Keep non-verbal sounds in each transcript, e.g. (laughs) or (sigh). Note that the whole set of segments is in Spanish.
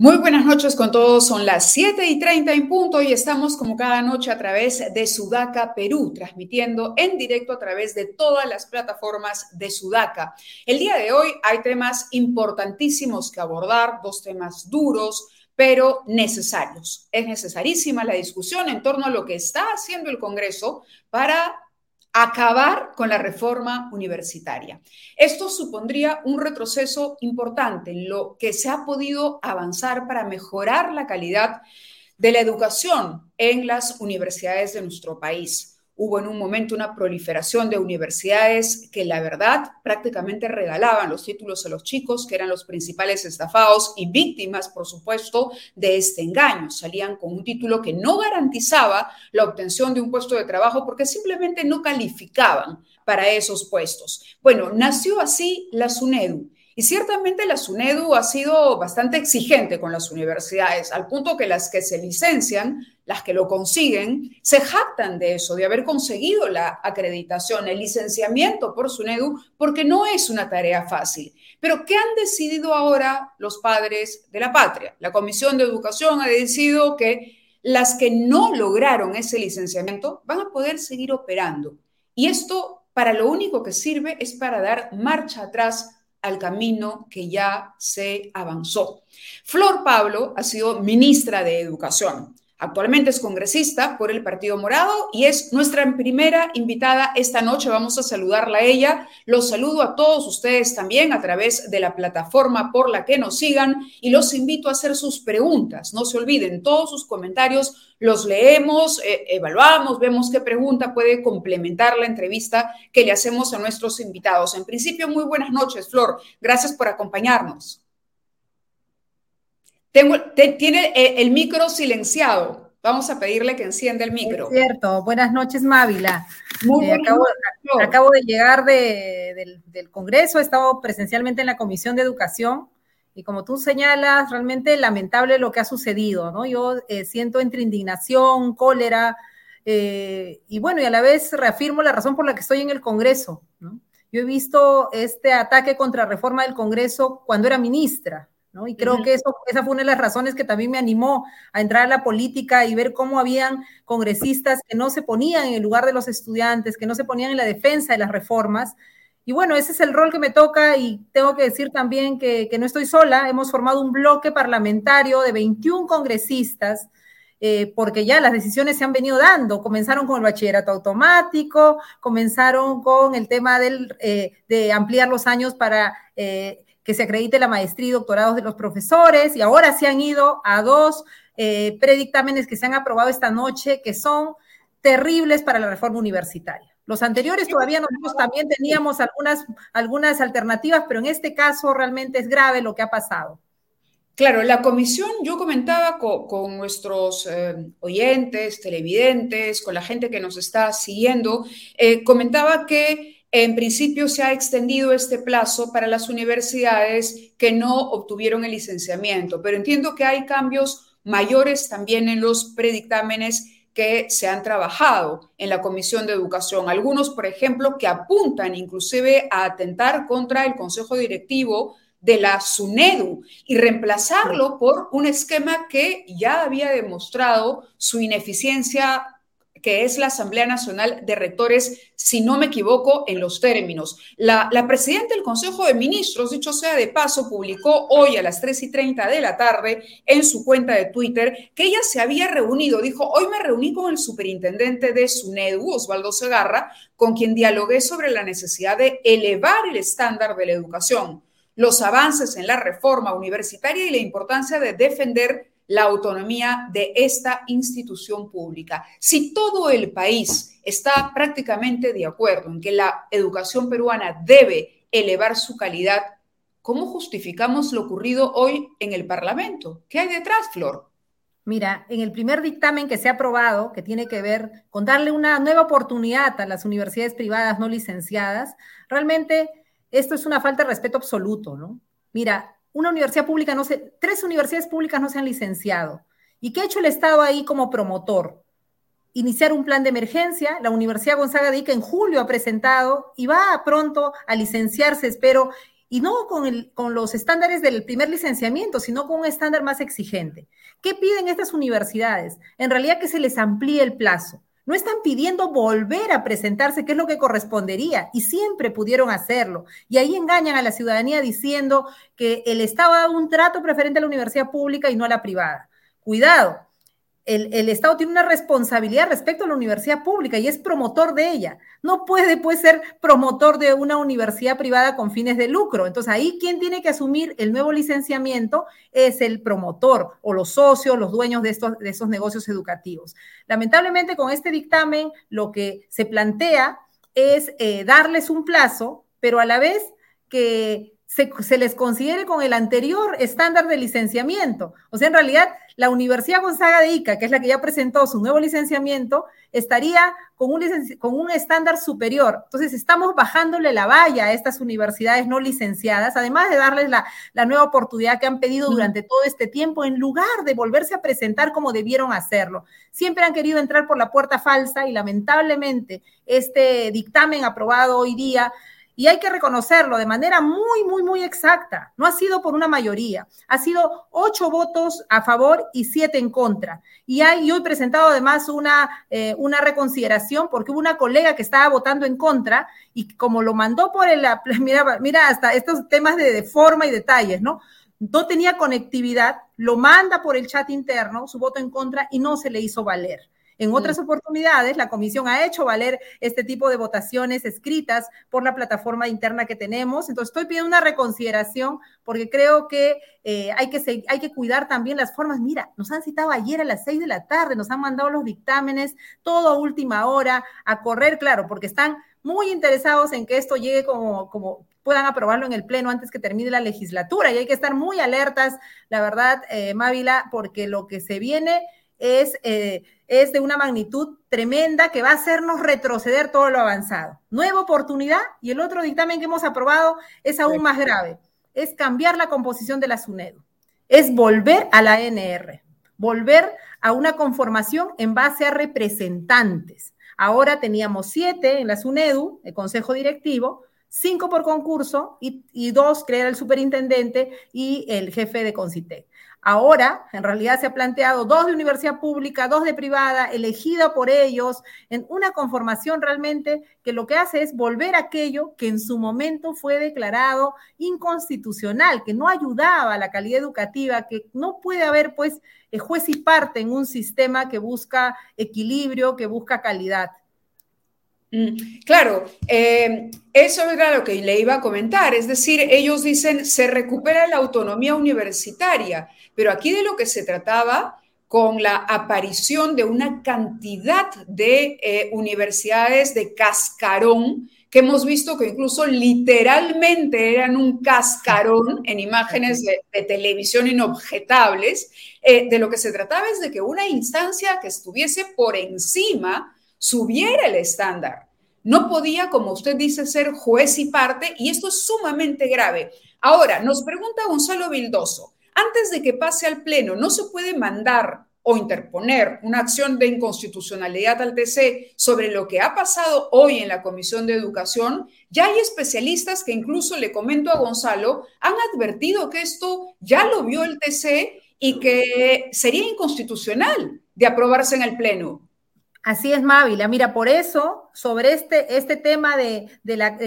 Muy buenas noches con todos. Son las 7 y 30 en punto y estamos como cada noche a través de Sudaca Perú, transmitiendo en directo a través de todas las plataformas de Sudaca. El día de hoy hay temas importantísimos que abordar, dos temas duros, pero necesarios. Es necesarísima la discusión en torno a lo que está haciendo el Congreso para acabar con la reforma universitaria. Esto supondría un retroceso importante en lo que se ha podido avanzar para mejorar la calidad de la educación en las universidades de nuestro país hubo en un momento una proliferación de universidades que la verdad prácticamente regalaban los títulos a los chicos, que eran los principales estafados y víctimas, por supuesto, de este engaño. Salían con un título que no garantizaba la obtención de un puesto de trabajo porque simplemente no calificaban para esos puestos. Bueno, nació así la SUNEDU. Y ciertamente la SUNEDU ha sido bastante exigente con las universidades, al punto que las que se licencian las que lo consiguen, se jactan de eso, de haber conseguido la acreditación, el licenciamiento por SUNEDU, porque no es una tarea fácil. Pero ¿qué han decidido ahora los padres de la patria? La Comisión de Educación ha decidido que las que no lograron ese licenciamiento van a poder seguir operando. Y esto para lo único que sirve es para dar marcha atrás al camino que ya se avanzó. Flor Pablo ha sido ministra de Educación. Actualmente es congresista por el Partido Morado y es nuestra primera invitada esta noche. Vamos a saludarla a ella. Los saludo a todos ustedes también a través de la plataforma por la que nos sigan y los invito a hacer sus preguntas. No se olviden, todos sus comentarios los leemos, eh, evaluamos, vemos qué pregunta puede complementar la entrevista que le hacemos a nuestros invitados. En principio, muy buenas noches, Flor. Gracias por acompañarnos. Tengo, tiene eh, el micro silenciado. Vamos a pedirle que encienda el micro. Es cierto. Buenas noches, Mávila. Muy eh, acabo, acabo, de llegar del, Congreso, he estado presencialmente en la Comisión de Educación y como tú señalas, realmente lamentable lo que ha sucedido, ¿no? Yo eh, siento entre indignación, cólera y bueno, y a la vez reafirmo la razón por la que estoy en el Congreso, ¿no? Yo he visto este ataque contra reforma del Congreso cuando era ministra, y creo que eso, esa fue una de las razones que también me animó a entrar a la política y ver cómo habían congresistas que no se ponían en el lugar de los estudiantes, que no se ponían en la defensa de las reformas. Y bueno, ese es el rol que me toca y tengo que decir también que, no estoy sola. Hemos formado un bloque parlamentario de 21 congresistas eh, porque ya las decisiones se han venido dando. Comenzaron con el bachillerato automático, comenzaron con el tema del, eh, de ampliar los años para eh, que se acredite la maestría y doctorados de los profesores y ahora se han ido a dos eh, predictámenes que se han aprobado esta noche que son terribles para la reforma universitaria. Los anteriores todavía nosotros también teníamos algunas, algunas alternativas, pero en este caso realmente es grave lo que ha pasado. Claro, la comisión, yo comentaba con, nuestros eh, oyentes, televidentes, con la gente que nos está siguiendo, eh, comentaba que en principio se ha extendido este plazo para las universidades que no obtuvieron el licenciamiento, pero entiendo que hay cambios mayores también en los predictámenes que se han trabajado en la Comisión de Educación. Algunos, por ejemplo, que apuntan inclusive a atentar contra el Consejo Directivo de la SUNEDU y reemplazarlo por un esquema que ya había demostrado su ineficiencia que es la Asamblea Nacional de Rectores, si no me equivoco, en los términos. La, presidenta del Consejo de Ministros, dicho sea de paso, publicó hoy a las 3 y 30 de la tarde en su cuenta de Twitter que ella se había reunido, dijo, hoy me reuní con el superintendente de SUNEDU, Osvaldo Segarra, con quien dialogué sobre la necesidad de elevar el estándar de la educación, los avances en la reforma universitaria y la importancia de defender la autonomía de esta institución pública. Si todo el país está prácticamente de acuerdo en que la educación peruana debe elevar su calidad, ¿cómo justificamos lo ocurrido hoy en el Parlamento? ¿Qué hay detrás, Flor? Mira, en el primer dictamen que se ha aprobado, que tiene que ver con darle una nueva oportunidad a las universidades privadas no licenciadas, realmente esto es una falta de respeto absoluto, ¿no? Mira, una universidad pública no se, tres universidades públicas no se han licenciado. ¿Y qué ha hecho el Estado ahí como promotor? Iniciar un plan de emergencia. La Universidad Gonzaga de Ica en julio ha presentado y va pronto a licenciarse, espero, y no con, el, con los estándares del primer licenciamiento, sino con un estándar más exigente. ¿Qué piden estas universidades? En realidad que se les amplíe el plazo. No están pidiendo volver a presentarse, que es lo que correspondería, y siempre pudieron hacerlo. Y ahí engañan a la ciudadanía diciendo que el Estado ha dado un trato preferente a la universidad pública y no a la privada. Cuidado, el, Estado tiene una responsabilidad respecto a la universidad pública y es promotor de ella. No puede pues, ser promotor de una universidad privada con fines de lucro. Entonces ahí quien tiene que asumir el nuevo licenciamiento es el promotor o los socios, los dueños de, estos, de esos negocios educativos. Lamentablemente con este dictamen lo que se plantea es eh, darles un plazo, pero a la vez que se, les considere con el anterior estándar de licenciamiento. O sea, en realidad, la Universidad Gonzaga de Ica, que es la que ya presentó su nuevo licenciamiento, estaría con un, con un estándar superior. Entonces, estamos bajándole la valla a estas universidades no licenciadas, además de darles la, la nueva oportunidad que han pedido durante todo este tiempo, en lugar de volverse a presentar como debieron hacerlo. Siempre han querido entrar por la puerta falsa y lamentablemente este dictamen aprobado hoy día y hay que reconocerlo de manera muy, muy, muy exacta. No ha sido por una mayoría, ha sido ocho votos a favor y siete en contra. Y hay hoy presentado además una, eh, una reconsideración porque hubo una colega que estaba votando en contra y como lo mandó por el, (laughs) mira, mira hasta estos temas de, de forma y detalles, ¿no? No tenía conectividad, lo manda por el chat interno, su voto en contra y no se le hizo valer. En otras mm. oportunidades, la comisión ha hecho valer este tipo de votaciones escritas por la plataforma interna que tenemos. Entonces, estoy pidiendo una reconsideración porque creo que, eh, hay, que hay que cuidar también las formas. Mira, nos han citado ayer a las seis de la tarde, nos han mandado los dictámenes, todo a última hora, a correr, claro, porque están muy interesados en que esto llegue como, como puedan aprobarlo en el Pleno antes que termine la legislatura. Y hay que estar muy alertas, la verdad, eh, Mávila, porque lo que se viene es, eh, es de una magnitud tremenda que va a hacernos retroceder todo lo avanzado. Nueva oportunidad y el otro dictamen que hemos aprobado es aún más grave, es cambiar la composición de la SUNEDU, es volver a la NR, volver a una conformación en base a representantes. Ahora teníamos siete en la SUNEDU, el consejo directivo, cinco por concurso y, y dos que era el superintendente y el jefe de Concitec. Ahora, en realidad se ha planteado dos de universidad pública, dos de privada, elegida por ellos, en una conformación realmente que lo que hace es volver aquello que en su momento fue declarado inconstitucional, que no ayudaba a la calidad educativa, que no puede haber pues eh, juez y parte en un sistema que busca equilibrio, que busca calidad. Mm, claro, eh, eso era lo que le iba a comentar, es decir, ellos dicen se recupera la autonomía universitaria, pero aquí de lo que se trataba con la aparición de una cantidad de eh, universidades de cascarón, que hemos visto que incluso literalmente eran un cascarón en imágenes de, televisión inobjetables, eh, de lo que se trataba es de que una instancia que estuviese por encima subiera el estándar. No podía, como usted dice, ser juez y parte, y esto es sumamente grave. Ahora, nos pregunta Gonzalo Vildoso, antes de que pase al Pleno, ¿no se puede mandar o interponer una acción de inconstitucionalidad al TC sobre lo que ha pasado hoy en la Comisión de Educación? Ya hay especialistas que incluso le comento a Gonzalo, han advertido que esto ya lo vio el TC y que sería inconstitucional de aprobarse en el Pleno. Así es, Mávila. Mira, por eso, sobre este, este tema de,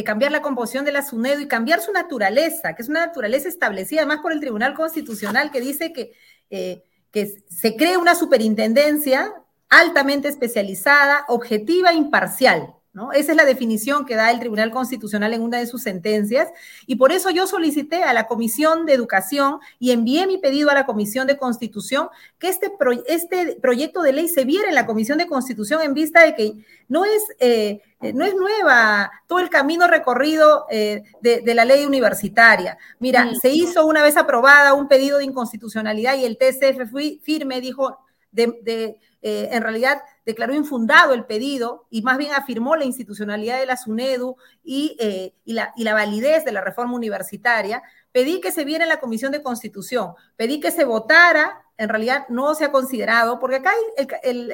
cambiar la composición de la SUNEDO y cambiar su naturaleza, que es una naturaleza establecida además por el Tribunal Constitucional, que dice que, eh, que se cree una superintendencia altamente especializada, objetiva e imparcial. Esa es la definición que da el Tribunal Constitucional en una de sus sentencias y por eso yo solicité a la Comisión de Educación y envié mi pedido a la Comisión de Constitución que este, este proyecto de ley se viera en la Comisión de Constitución en vista de que no es, eh, no es nueva todo el camino recorrido eh, de, la ley universitaria. Mira, mm. se hizo una vez aprobada un pedido de inconstitucionalidad y el TCF firme dijo de, eh, en realidad declaró infundado el pedido y más bien afirmó la institucionalidad de la SUNEDU eh, y, la, validez de la reforma universitaria. Pedí que se viera en la Comisión de Constitución, pedí que se votara, en realidad no se ha considerado, porque acá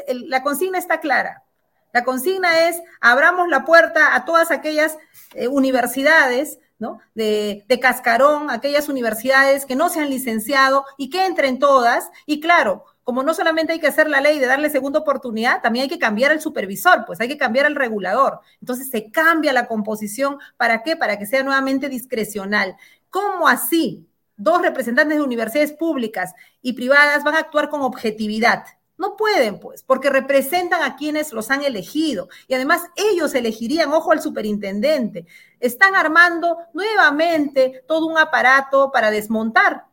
la consigna está clara. La consigna es, abramos la puerta a todas aquellas eh, universidades ¿no? De, cascarón, aquellas universidades que no se han licenciado y que entren todas. Y claro, como no solamente hay que hacer la ley de darle segunda oportunidad, también hay que cambiar el supervisor, pues hay que cambiar el regulador. Entonces se cambia la composición. ¿Para qué? Para que sea nuevamente discrecional. ¿Cómo así? Dos representantes de universidades públicas y privadas van a actuar con objetividad. No pueden, pues, porque representan a quienes los han elegido. Y además ellos elegirían, ojo al superintendente. Están armando nuevamente todo un aparato para desmontar.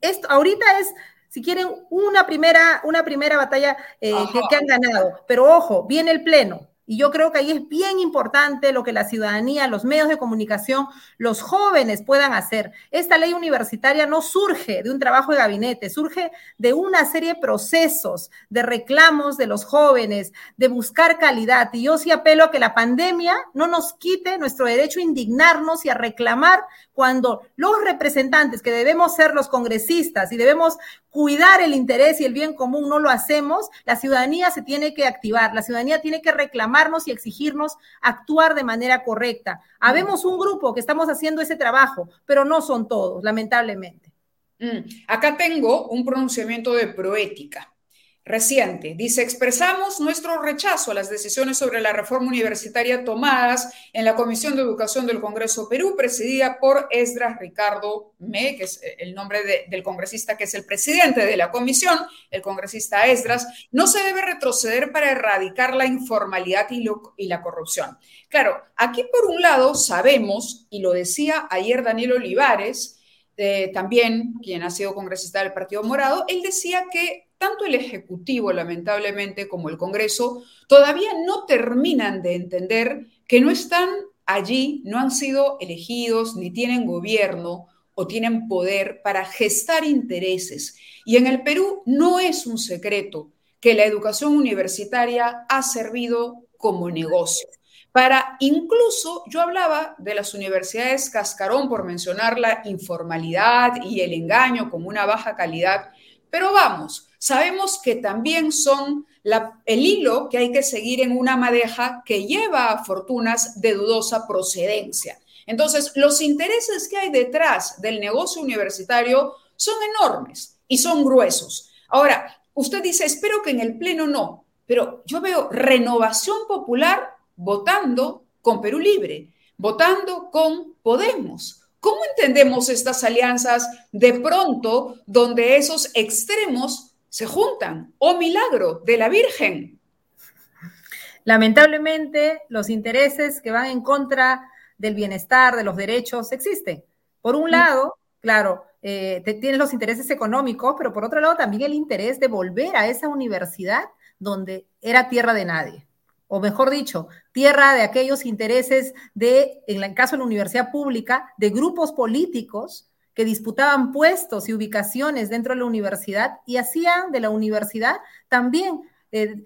Esto ahorita es, si quieren, una primera, una primera batalla eh, que, que han ganado. Pero ojo, viene el pleno y yo creo que ahí es bien importante lo que la ciudadanía, los medios de comunicación, los jóvenes puedan hacer. Esta ley universitaria no surge de un trabajo de gabinete, surge de una serie de procesos, de reclamos de los jóvenes, de buscar calidad. Y yo sí apelo a que la pandemia no nos quite nuestro derecho a indignarnos y a reclamar cuando los representantes que debemos ser los congresistas y debemos cuidar el interés y el bien común no lo hacemos, la ciudadanía se tiene que activar, la ciudadanía tiene que reclamarnos y exigirnos actuar de manera correcta. Habemos un grupo que estamos haciendo ese trabajo, pero no son todos, lamentablemente. Mm. Acá tengo un pronunciamiento de proética reciente. Dice, expresamos nuestro rechazo a las decisiones sobre la reforma universitaria tomadas en la Comisión de Educación del Congreso Perú, presidida por Esdras Ricardo Me, que es el nombre del congresista que es el presidente de la comisión, el congresista Esdras. No se debe retroceder para erradicar la informalidad y, y la corrupción. Claro, aquí por un lado sabemos, y lo decía ayer Daniel Olivares, eh, también, quien ha sido congresista del Partido Morado, él decía que tanto el Ejecutivo, lamentablemente, como el Congreso, todavía no terminan de entender que no están allí, no han sido elegidos, ni tienen gobierno o tienen poder para gestar intereses. Y en el Perú no es un secreto que la educación universitaria ha servido como negocio para incluso, yo hablaba de las universidades cascarón por mencionar la informalidad y el engaño como una baja calidad, pero vamos, sabemos que también son el hilo que hay que seguir en una madeja que lleva a fortunas de dudosa procedencia. Entonces, los intereses que hay detrás del negocio universitario son enormes y son gruesos. Ahora, usted dice, espero que en el Pleno no, pero yo veo renovación popular votando con Perú Libre, votando con Podemos. ¿Cómo entendemos estas alianzas de pronto donde esos extremos se juntan? ¡Oh milagro de la Virgen! Lamentablemente, los intereses que van en contra del bienestar, de los derechos, existen. Por un lado, claro, eh, tienes los intereses económicos, pero por otro lado también el interés de volver a esa universidad donde era tierra de nadie o mejor dicho, tierra de aquellos intereses de, en el caso de la universidad pública, de grupos políticos que disputaban puestos y ubicaciones dentro de la universidad y hacían de la universidad también eh,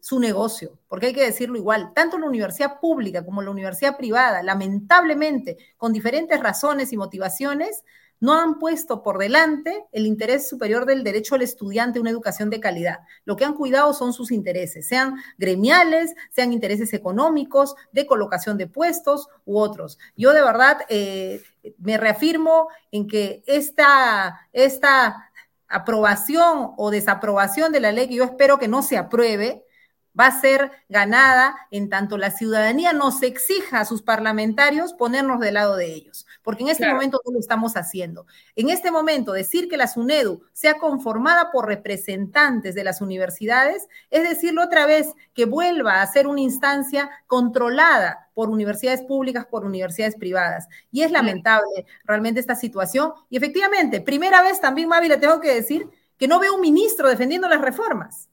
su negocio, porque hay que decirlo igual, tanto la universidad pública como la universidad privada, lamentablemente, con diferentes razones y motivaciones, no han puesto por delante el interés superior del derecho al estudiante a una educación de calidad. Lo que han cuidado son sus intereses, sean gremiales, sean intereses económicos, de colocación de puestos u otros. Yo de verdad eh, me reafirmo en que esta, esta aprobación o desaprobación de la ley, que yo espero que no se apruebe, va a ser ganada en tanto la ciudadanía nos exija a sus parlamentarios ponernos del lado de ellos, porque en este momento no lo estamos haciendo. En este momento, decir que la SUNEDU sea conformada por representantes de las universidades es decirlo otra vez que vuelva a ser una instancia controlada por universidades públicas, por universidades privadas. Y es lamentable realmente esta situación. Y efectivamente, primera vez también, Mavi, le tengo que decir que no veo un ministro defendiendo las reformas.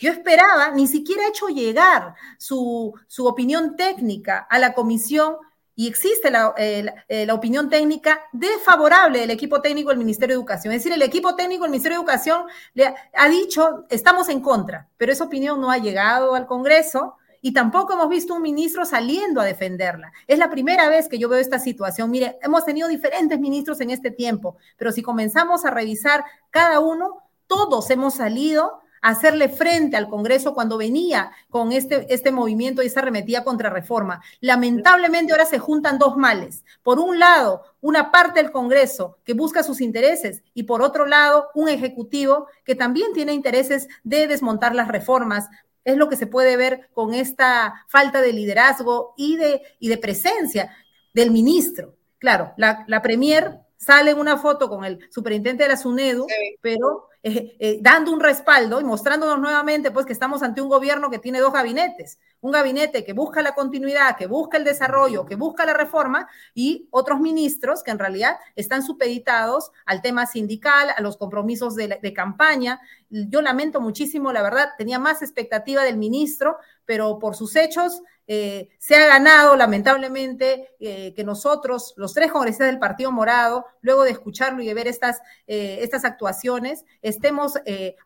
Yo esperaba, ni siquiera ha hecho llegar su, opinión técnica a la comisión y existe la, eh, la, opinión técnica desfavorable del equipo técnico del Ministerio de Educación. Es decir, el equipo técnico del Ministerio de Educación le ha, dicho, estamos en contra, pero esa opinión no ha llegado al Congreso y tampoco hemos visto un ministro saliendo a defenderla. Es la primera vez que yo veo esta situación. Mire, hemos tenido diferentes ministros en este tiempo, pero si comenzamos a revisar cada uno, todos hemos salido hacerle frente al Congreso cuando venía con este, este movimiento y esa arremetida contra reforma. Lamentablemente ahora se juntan dos males. Por un lado, una parte del Congreso que busca sus intereses y por otro lado, un Ejecutivo que también tiene intereses de desmontar las reformas. Es lo que se puede ver con esta falta de liderazgo y de, y de presencia del ministro. Claro, la, la Premier sale en una foto con el superintendente de la SUNEDU, pero eh, eh, dando un respaldo y mostrándonos nuevamente pues que estamos ante un gobierno que tiene dos gabinetes, un gabinete que busca la continuidad, que busca el desarrollo, que busca la reforma y otros ministros que en realidad están supeditados al tema sindical, a los compromisos de, de campaña. Yo lamento muchísimo, la verdad, tenía más expectativa del ministro, pero por sus hechos eh, se ha ganado, lamentablemente, eh, que nosotros, los tres congresistas del Partido Morado, luego de escucharlo y de ver estas, eh, estas actuaciones, estemos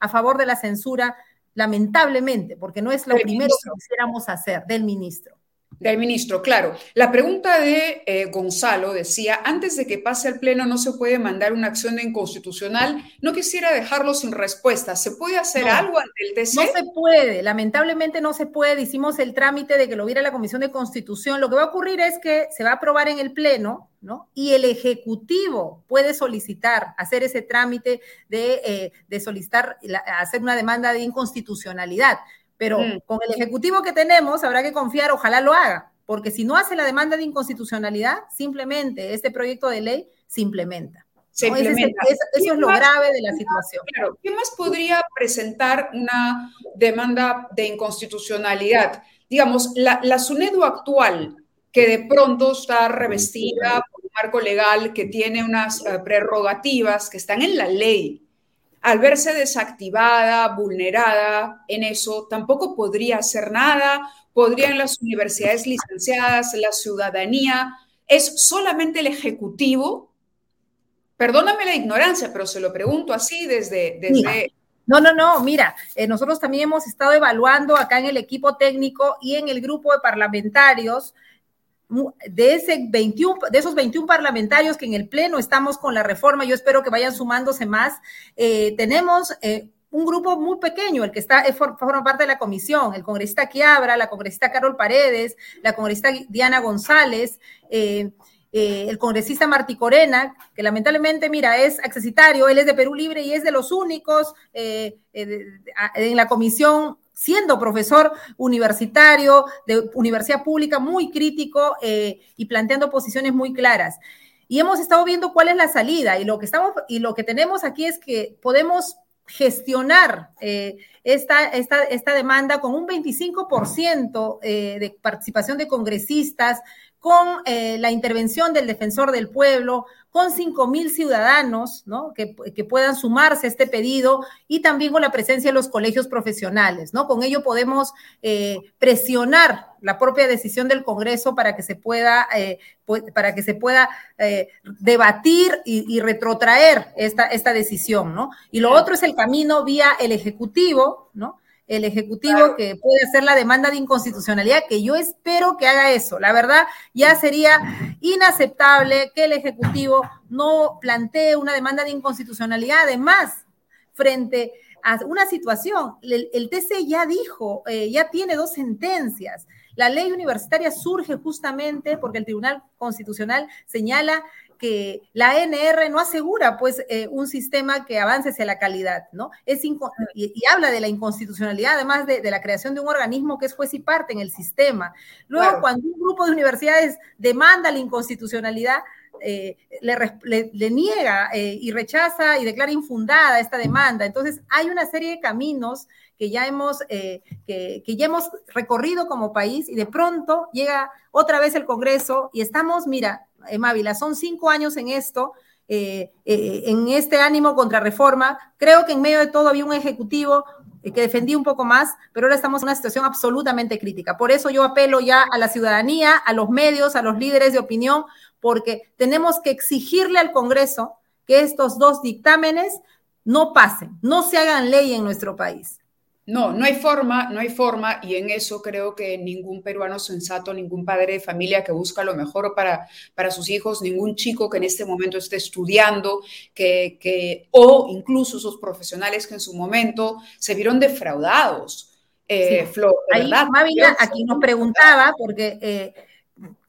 a favor de la censura, lamentablemente, porque no es lo primero que quisiéramos hacer del ministro. Del ministro, claro. La pregunta de eh, Gonzalo decía, antes de que pase al Pleno no se puede mandar una acción de inconstitucional. No quisiera dejarlo sin respuesta. ¿Se puede hacer algo ante el TC? No se puede, lamentablemente no se puede. Hicimos el trámite de que lo viera la Comisión de Constitución. Lo que va a ocurrir es que se va a aprobar en el Pleno, ¿no? Y el Ejecutivo puede solicitar, hacer ese trámite de, eh, de solicitar, hacer una demanda de inconstitucionalidad. Pero mm. con el Ejecutivo que tenemos habrá que confiar, ojalá lo haga, porque si no hace la demanda de inconstitucionalidad, simplemente este proyecto de ley se implementa. eso es lo grave de la situación. Claro, ¿qué más podría presentar una demanda de inconstitucionalidad? Digamos, la, la SUNEDU actual, que de pronto está revestida por un marco legal que tiene unas eh, prerrogativas que están en la ley, al verse desactivada, vulnerada en eso, tampoco podría hacer nada, podrían las universidades licenciadas, la ciudadanía, es solamente el Ejecutivo. Perdóname la ignorancia, pero se lo pregunto así desde... desde... No, no, no, mira, eh, nosotros también hemos estado evaluando acá en el equipo técnico y en el grupo de parlamentarios de, ese 21, de esos 21 parlamentarios que en el Pleno estamos con la reforma, yo espero que vayan sumándose más, eh, tenemos eh, un grupo muy pequeño, el que está, forma parte de la comisión, el congresista Quiabra, la congresista Carol Paredes, la congresista Diana González, eh, el congresista Martí Corena, que lamentablemente, mira, es accesitario, él es de Perú Libre y es de los únicos en la comisión siendo profesor universitario de universidad pública, muy crítico eh, y planteando posiciones muy claras. Y hemos estado viendo cuál es la salida y lo que estamos y lo que tenemos aquí es que podemos gestionar eh, esta, esta, esta, demanda con un 25% eh, de participación de congresistas, con la intervención del defensor del pueblo, con 5 mil ciudadanos ¿no? que, puedan sumarse a este pedido y también con la presencia de los colegios profesionales. ¿no? Con ello podemos eh, presionar la propia decisión del Congreso para que se pueda, eh, para que se pueda eh, debatir y, retrotraer esta, esta decisión. ¿no? Y lo otro es el camino vía el Ejecutivo, ¿no? El Ejecutivo que puede hacer la demanda de inconstitucionalidad, que yo espero que haga eso. La verdad, ya sería inaceptable que el Ejecutivo no plantee una demanda de inconstitucionalidad. Además, frente a una situación, el, TC ya dijo, eh, ya tiene dos sentencias. La ley universitaria surge justamente porque el Tribunal Constitucional señala que la ANR no asegura pues eh, un sistema que avance hacia la calidad, ¿no? Es y, habla de la inconstitucionalidad, además de, la creación de un organismo que es juez y parte en el sistema. Luego, cuando un grupo de universidades demanda la inconstitucionalidad, eh, le, niega eh, y rechaza y declara infundada esta demanda. Entonces, hay una serie de caminos que ya hemos, que, que ya hemos recorrido como país y de pronto llega otra vez el Congreso y estamos, mira, Mávila, son cinco años en esto, eh, eh, en este ánimo contra reforma. Creo que en medio de todo había un ejecutivo que defendía un poco más, pero ahora estamos en una situación absolutamente crítica. Por eso yo apelo ya a la ciudadanía, a los medios, a los líderes de opinión, porque tenemos que exigirle al Congreso que estos dos dictámenes no pasen, no se hagan ley en nuestro país. No, no hay forma, no hay forma, y en eso creo que ningún peruano sensato, ningún padre de familia que busca lo mejor para, para sus hijos, ningún chico que en este momento esté estudiando, que, que, o incluso esos profesionales que en su momento se vieron defraudados. Eh, Ahí, aquí nos preguntaba, porque eh,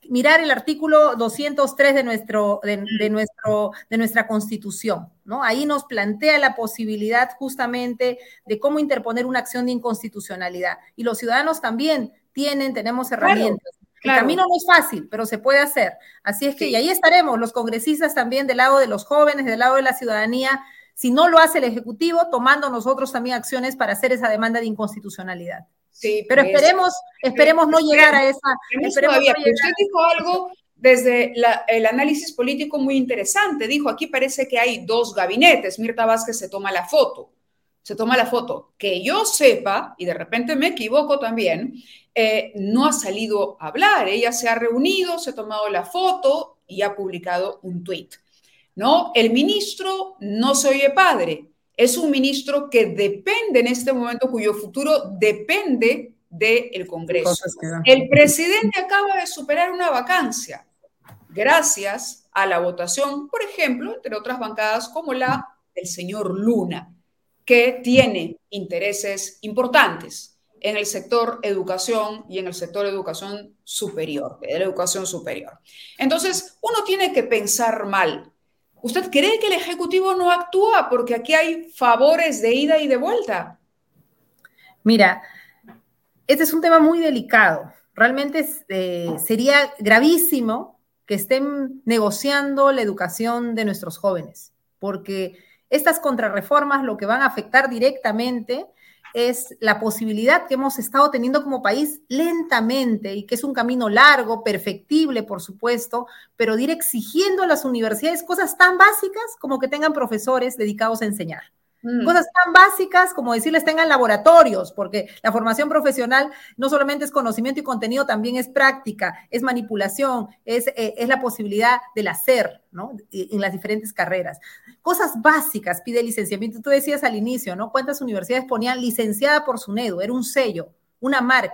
mirar el artículo 203 de, nuestro, de, nuestro, de nuestra Constitución, ¿no? Ahí nos plantea la posibilidad justamente de cómo interponer una acción de inconstitucionalidad. Y los ciudadanos también tienen, tenemos herramientas. El camino no es fácil, pero se puede hacer. Así es que, y ahí estaremos, los congresistas también del lado de los jóvenes, del lado de la ciudadanía, si no lo hace el Ejecutivo, tomando nosotros también acciones para hacer esa demanda de inconstitucionalidad. Sí, pero esperemos, esperemos no llegar a esa. Esperemos Usted dijo algo desde el análisis político muy interesante. Dijo, aquí parece que hay dos gabinetes. Mirta Vázquez se toma la foto. Se toma la foto. Que yo sepa, y de repente me equivoco también, eh, no ha salido a hablar. Ella se ha reunido, se ha tomado la foto y ha publicado un tuit. ¿No? El ministro no se oye padre es un ministro que depende en este momento, cuyo futuro depende del Congreso. El presidente acaba de superar una vacancia gracias a la votación, por ejemplo, entre otras bancadas como la del señor Luna, que tiene intereses importantes en el sector educación y en el sector educación superior, de la educación superior. Entonces, uno tiene que pensar mal ¿Usted cree que el Ejecutivo no actúa porque aquí hay favores de ida y de vuelta? Mira, este es un tema muy delicado. Realmente eh, sería gravísimo que estén negociando la educación de nuestros jóvenes, porque estas contrarreformas lo que van a afectar directamente es la posibilidad que hemos estado teniendo como país lentamente y que es un camino largo, perfectible, por supuesto, pero de ir exigiendo a las universidades cosas tan básicas como que tengan profesores dedicados a enseñar. Mm. Cosas tan básicas como decirles tengan laboratorios, porque la formación profesional no solamente es conocimiento y contenido, también es práctica, es manipulación, es, eh, es la posibilidad del hacer, ¿no? En las diferentes carreras. Cosas básicas pide licenciamiento. Tú decías al inicio, ¿no? ¿Cuántas universidades ponían licenciada por SUNEDU? Era un sello, una marca.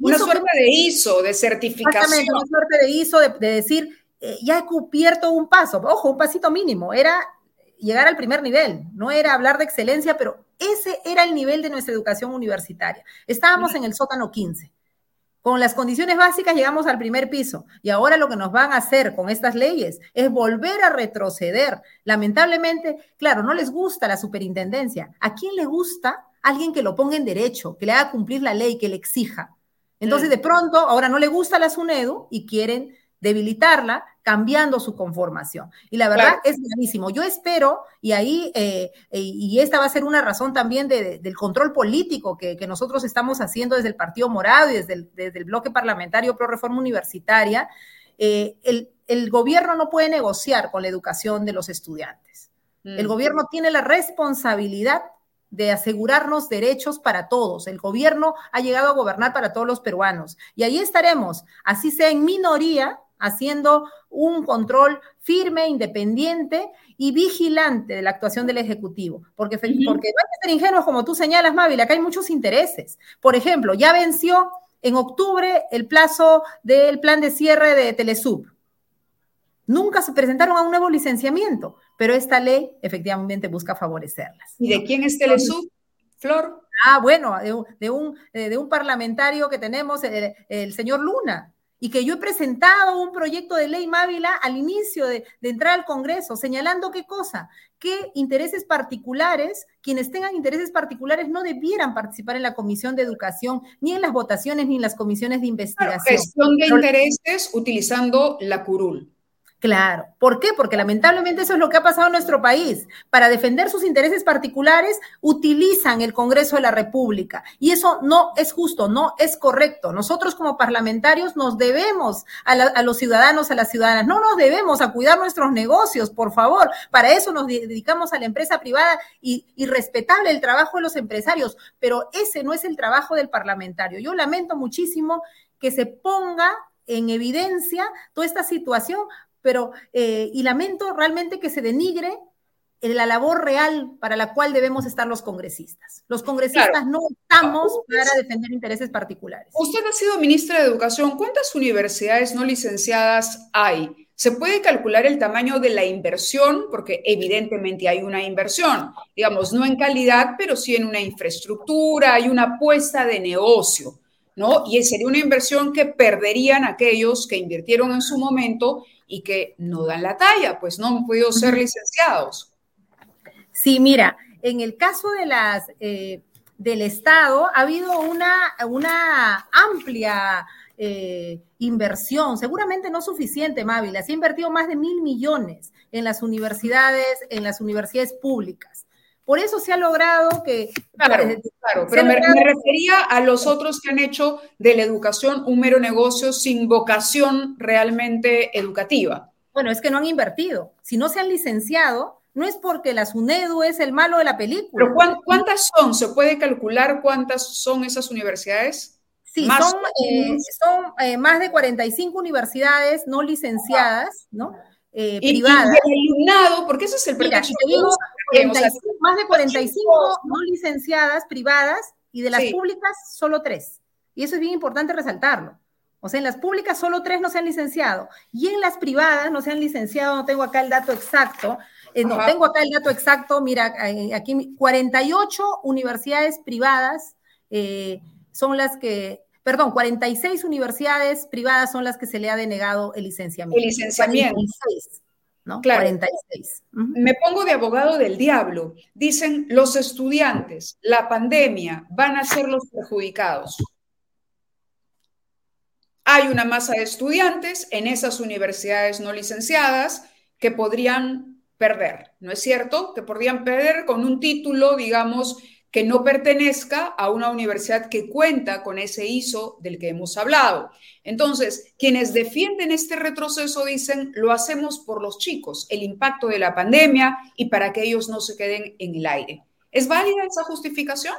Una suerte de ISO, de certificación. Exactamente, una suerte de ISO, de, decir, eh, ya he cubierto un paso, ojo, un pasito mínimo, era llegar al primer nivel, no era hablar de excelencia, pero ese era el nivel de nuestra educación universitaria. Estábamos en el sótano 15. Con las condiciones básicas llegamos al primer piso y ahora lo que nos van a hacer con estas leyes es volver a retroceder. Lamentablemente, claro, no les gusta la superintendencia. ¿A quién le gusta alguien que lo ponga en derecho, que le haga cumplir la ley, que le exija? Entonces, de pronto, ahora no le gusta la SUNEDU y quieren debilitarla cambiando su conformación. Y la verdad es gravísimo. Yo espero, y ahí, eh, eh, y esta va a ser una razón también del control político que, nosotros estamos haciendo desde el Partido Morado y desde el, bloque parlamentario pro reforma universitaria, eh, el, gobierno no puede negociar con la educación de los estudiantes. El mm. gobierno tiene la responsabilidad de asegurarnos derechos para todos. El gobierno ha llegado a gobernar para todos los peruanos. Y ahí estaremos, así sea en minoría, haciendo un control firme, independiente y vigilante de la actuación del Ejecutivo. Porque, porque no hay que ser ingenuos, como tú señalas, Mávila, acá hay muchos intereses. Por ejemplo, ya venció en octubre el plazo del plan de cierre de Telesub. Nunca se presentaron a un nuevo licenciamiento, pero esta ley efectivamente busca favorecerlas. ¿Y de quién es Telesub, Flor? Ah, bueno, de, un, de un parlamentario que tenemos, el, el señor Luna, y que yo he presentado un proyecto de ley Mávila al inicio de, entrar al Congreso, señalando qué cosa, que intereses particulares, quienes tengan intereses particulares no debieran participar en la Comisión de Educación, ni en las votaciones, ni en las comisiones de investigación. gestión de intereses utilizando la curul. Claro. ¿Por qué? Porque lamentablemente eso es lo que ha pasado en nuestro país. Para defender sus intereses particulares, utilizan el Congreso de la República. Y eso no es justo, no es correcto. Nosotros como parlamentarios nos debemos a, los ciudadanos, a las ciudadanas. No nos debemos a cuidar nuestros negocios, por favor. Para eso nos dedicamos a la empresa privada y, y respetable el trabajo de los empresarios. Pero ese no es el trabajo del parlamentario. Yo lamento muchísimo que se ponga en evidencia toda esta situación pero, eh, y lamento realmente que se denigre la labor real para la cual debemos estar los congresistas. Los congresistas no estamos para defender intereses particulares. Usted ha sido ministra de Educación. ¿Cuántas universidades no licenciadas hay? ¿Se puede calcular el tamaño de la inversión? Porque evidentemente hay una inversión, digamos, no en calidad, pero sí en una infraestructura, hay una apuesta de negocio, ¿no? Y sería una inversión que perderían aquellos que invirtieron en su momento y que no dan la talla, pues no han podido ser licenciados. Sí, mira, en el caso de las eh, del Estado ha habido una, una amplia eh, inversión, seguramente no suficiente, Mávila, se ha invertido más de mil millones en las universidades, en las universidades públicas. Por eso se ha logrado que... Claro, claro pero me, refería a los otros que han hecho de la educación un mero negocio sin vocación realmente educativa. Bueno, es que no han invertido. Si no se han licenciado, no es porque la SUNEDU es el malo de la película. Pero ¿cuántas son? ¿Se puede calcular cuántas son esas universidades? Sí, son, eh, son eh, más de 45 universidades no licenciadas, ¿no? Eh, privadas. Y, el alumnado, porque eso es el Mira, más de 45 no licenciadas privadas y de las públicas solo tres. Y eso es bien importante resaltarlo. O sea, en las públicas solo tres no se han licenciado y en las privadas no se han licenciado, no tengo acá el dato exacto, no tengo acá el dato exacto, mira, aquí 48 universidades privadas son las que, perdón, 46 universidades privadas son las que se le ha denegado el licenciamiento. El licenciamiento. 46, ¿no? Claro. 46. Me pongo de abogado del diablo. Dicen los estudiantes, la pandemia van a ser los perjudicados. Hay una masa de estudiantes en esas universidades no licenciadas que podrían perder, ¿no es cierto? Que podrían perder con un título, digamos, que no pertenezca a una universidad que cuenta con ese ISO del que hemos hablado. Entonces, quienes defienden este retroceso dicen, lo hacemos por los chicos, el impacto de la pandemia y para que ellos no se queden en el aire. ¿Es válida esa justificación?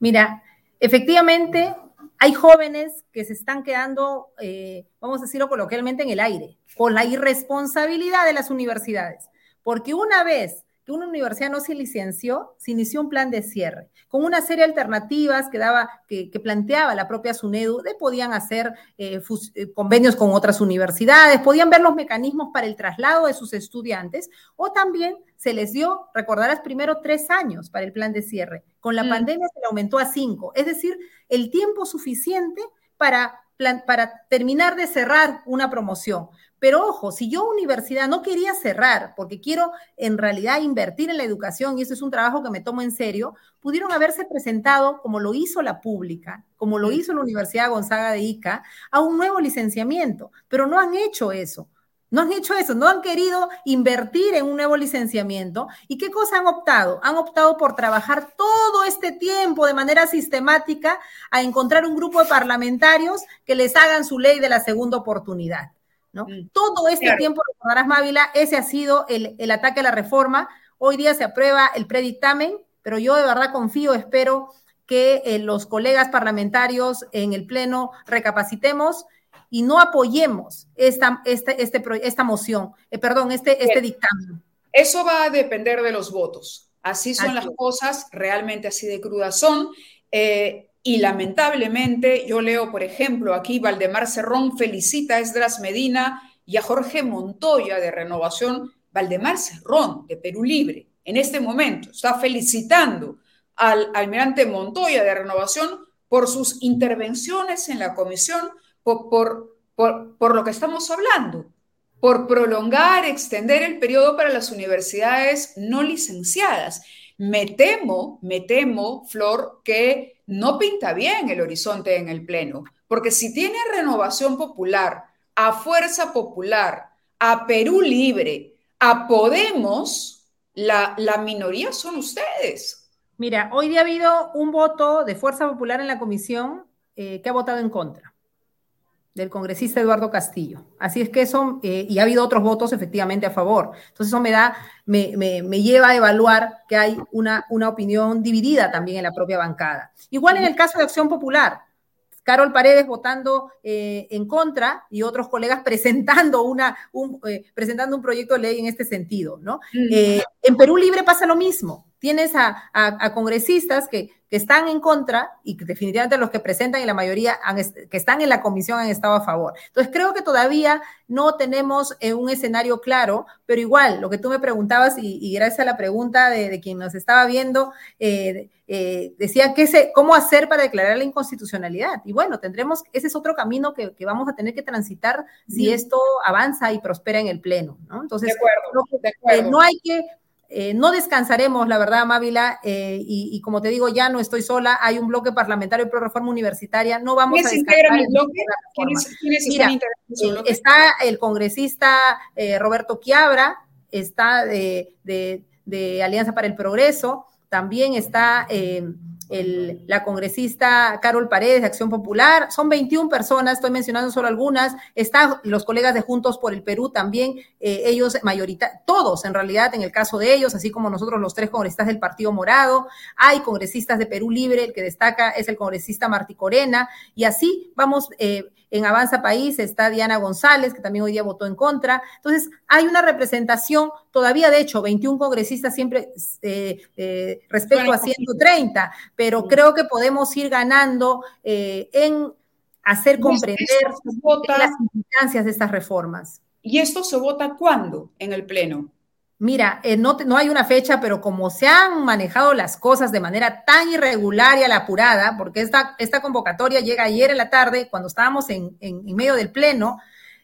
Mira, efectivamente, hay jóvenes que se están quedando, eh, vamos a decirlo coloquialmente, en el aire, por la irresponsabilidad de las universidades. Porque una vez una universidad no se licenció, se inició un plan de cierre, con una serie de alternativas que, daba, que, planteaba la propia SUNEDU, de podían hacer eh, eh, convenios con otras universidades, podían ver los mecanismos para el traslado de sus estudiantes, o también se les dio, recordarás, primero tres años para el plan de cierre. Con la mm. pandemia se le aumentó a cinco, es decir, el tiempo suficiente para, para terminar de cerrar una promoción. Pero ojo, si yo universidad no quería cerrar porque quiero en realidad invertir en la educación y eso es un trabajo que me tomo en serio, pudieron haberse presentado, como lo hizo la pública, como lo hizo la Universidad Gonzaga de Ica, a un nuevo licenciamiento, pero no han hecho eso. No han hecho eso, no han querido invertir en un nuevo licenciamiento. ¿Y qué cosa han optado? Han optado por trabajar todo este tiempo de manera sistemática a encontrar un grupo de parlamentarios que les hagan su ley de la segunda oportunidad. ¿No? Mm. Todo este tiempo, recordarás Mávila, ese ha sido el, ataque a la reforma. Hoy día se aprueba el predictamen, pero yo de verdad confío, espero que eh, los colegas parlamentarios en el Pleno recapacitemos y no apoyemos esta, este, este, esta moción, eh, perdón, este, este dictamen. Eso va a depender de los votos. Así son las cosas, realmente así de crudas son. Eh, y lamentablemente, yo leo, por ejemplo, aquí Valdemar Cerrón felicita a Esdras Medina y a Jorge Montoya de Renovación. Valdemar Cerrón, de Perú Libre, en este momento está felicitando al almirante Montoya de Renovación por sus intervenciones en la comisión, por, por, por, lo que estamos hablando, por prolongar, extender el periodo para las universidades no licenciadas. Me temo, me temo, Flor, que no pinta bien el horizonte en el Pleno, porque si tiene renovación popular, a Fuerza Popular, a Perú Libre, a Podemos, la, la minoría son ustedes. Mira, hoy día ha habido un voto de Fuerza Popular en la comisión eh, que ha votado en contra del congresista Eduardo Castillo. Así es que eso, eh, y ha habido otros votos efectivamente a favor. Entonces eso me da, me, me, lleva a evaluar que hay una, una opinión dividida también en la propia bancada. Igual en el caso de Acción Popular, Carol Paredes votando eh, en contra y otros colegas (laughs) presentando, una, un, eh, presentando un proyecto de ley en este sentido, ¿no? Eh, en Perú Libre pasa lo mismo. Tienes a, a congresistas que que están en contra y que definitivamente los que presentan y la mayoría que están en la comisión han estado a favor. Entonces creo que todavía no tenemos eh, un escenario claro, pero igual lo que tú me preguntabas y, gracias a la pregunta de, quien nos estaba viendo, eh, eh, decía que se, cómo hacer para declarar la inconstitucionalidad. Y bueno, tendremos, ese es otro camino que, vamos a tener que transitar si esto avanza y prospera en el Pleno. ¿no? Entonces, no hay que eh, no descansaremos, la verdad, Mávila, eh, y, como te digo, ya no estoy sola, hay un bloque parlamentario pro reforma universitaria, no vamos a descansar. El bloque? Mira, eh, está el congresista Roberto Quiabra, está de, de, Alianza para el Progreso, también está la congresista Carol Paredes de Acción Popular. Son 21 personas, estoy mencionando solo algunas. Están los colegas de Juntos por el Perú también, eh, ellos mayorita, todos en realidad en el caso de ellos, así como nosotros los tres congresistas del Partido Morado. Hay congresistas de Perú Libre, el que destaca es el congresista Martí Corena, y así vamos. Eh, en Avanza País está Diana González, que también hoy día votó en contra. Entonces, hay una representación, todavía de hecho, 21 congresistas siempre eh, eh, respecto a 130, pero creo que podemos ir ganando eh, en hacer comprender las implicancias de estas reformas. ¿Y esto se vota cuándo en el Pleno? Mira, eh, no, no, hay una fecha, pero como se han manejado las cosas de manera tan irregular y a la apurada, porque esta, esta convocatoria llega ayer en la tarde, cuando estábamos en, en, medio del pleno,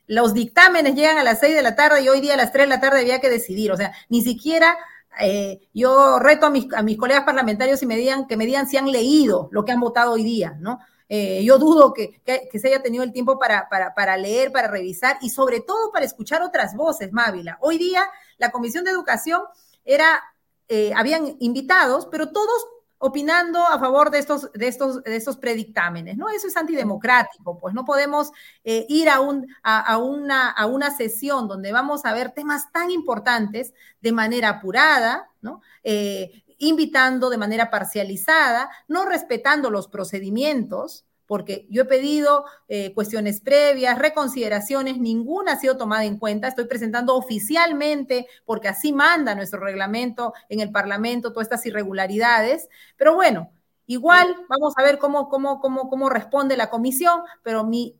los dictámenes llegan a las seis de la tarde y hoy día a las tres de la tarde había que decidir. O sea, ni siquiera eh, yo reto a mis, a mis colegas parlamentarios y me digan, que me digan si han leído lo que han votado hoy día, ¿no? Eh, yo dudo que, se haya tenido el tiempo para, para, leer, para revisar y sobre todo para escuchar otras voces, Mávila. Hoy día la Comisión de Educación era, eh, habían invitados, pero todos opinando a favor de estos, de estos, de estos predictámenes, ¿no? Eso es antidemocrático, pues no podemos eh, ir a, un, a, una, a una sesión donde vamos a ver temas tan importantes de manera apurada, ¿no? invitando de manera parcializada, no respetando los procedimientos, porque yo he pedido eh, cuestiones previas, reconsideraciones, ninguna ha sido tomada en cuenta. Estoy presentando oficialmente, porque así manda nuestro reglamento en el Parlamento, todas estas irregularidades. Pero bueno, igual vamos a ver cómo, cómo, cómo, cómo responde la comisión, pero mi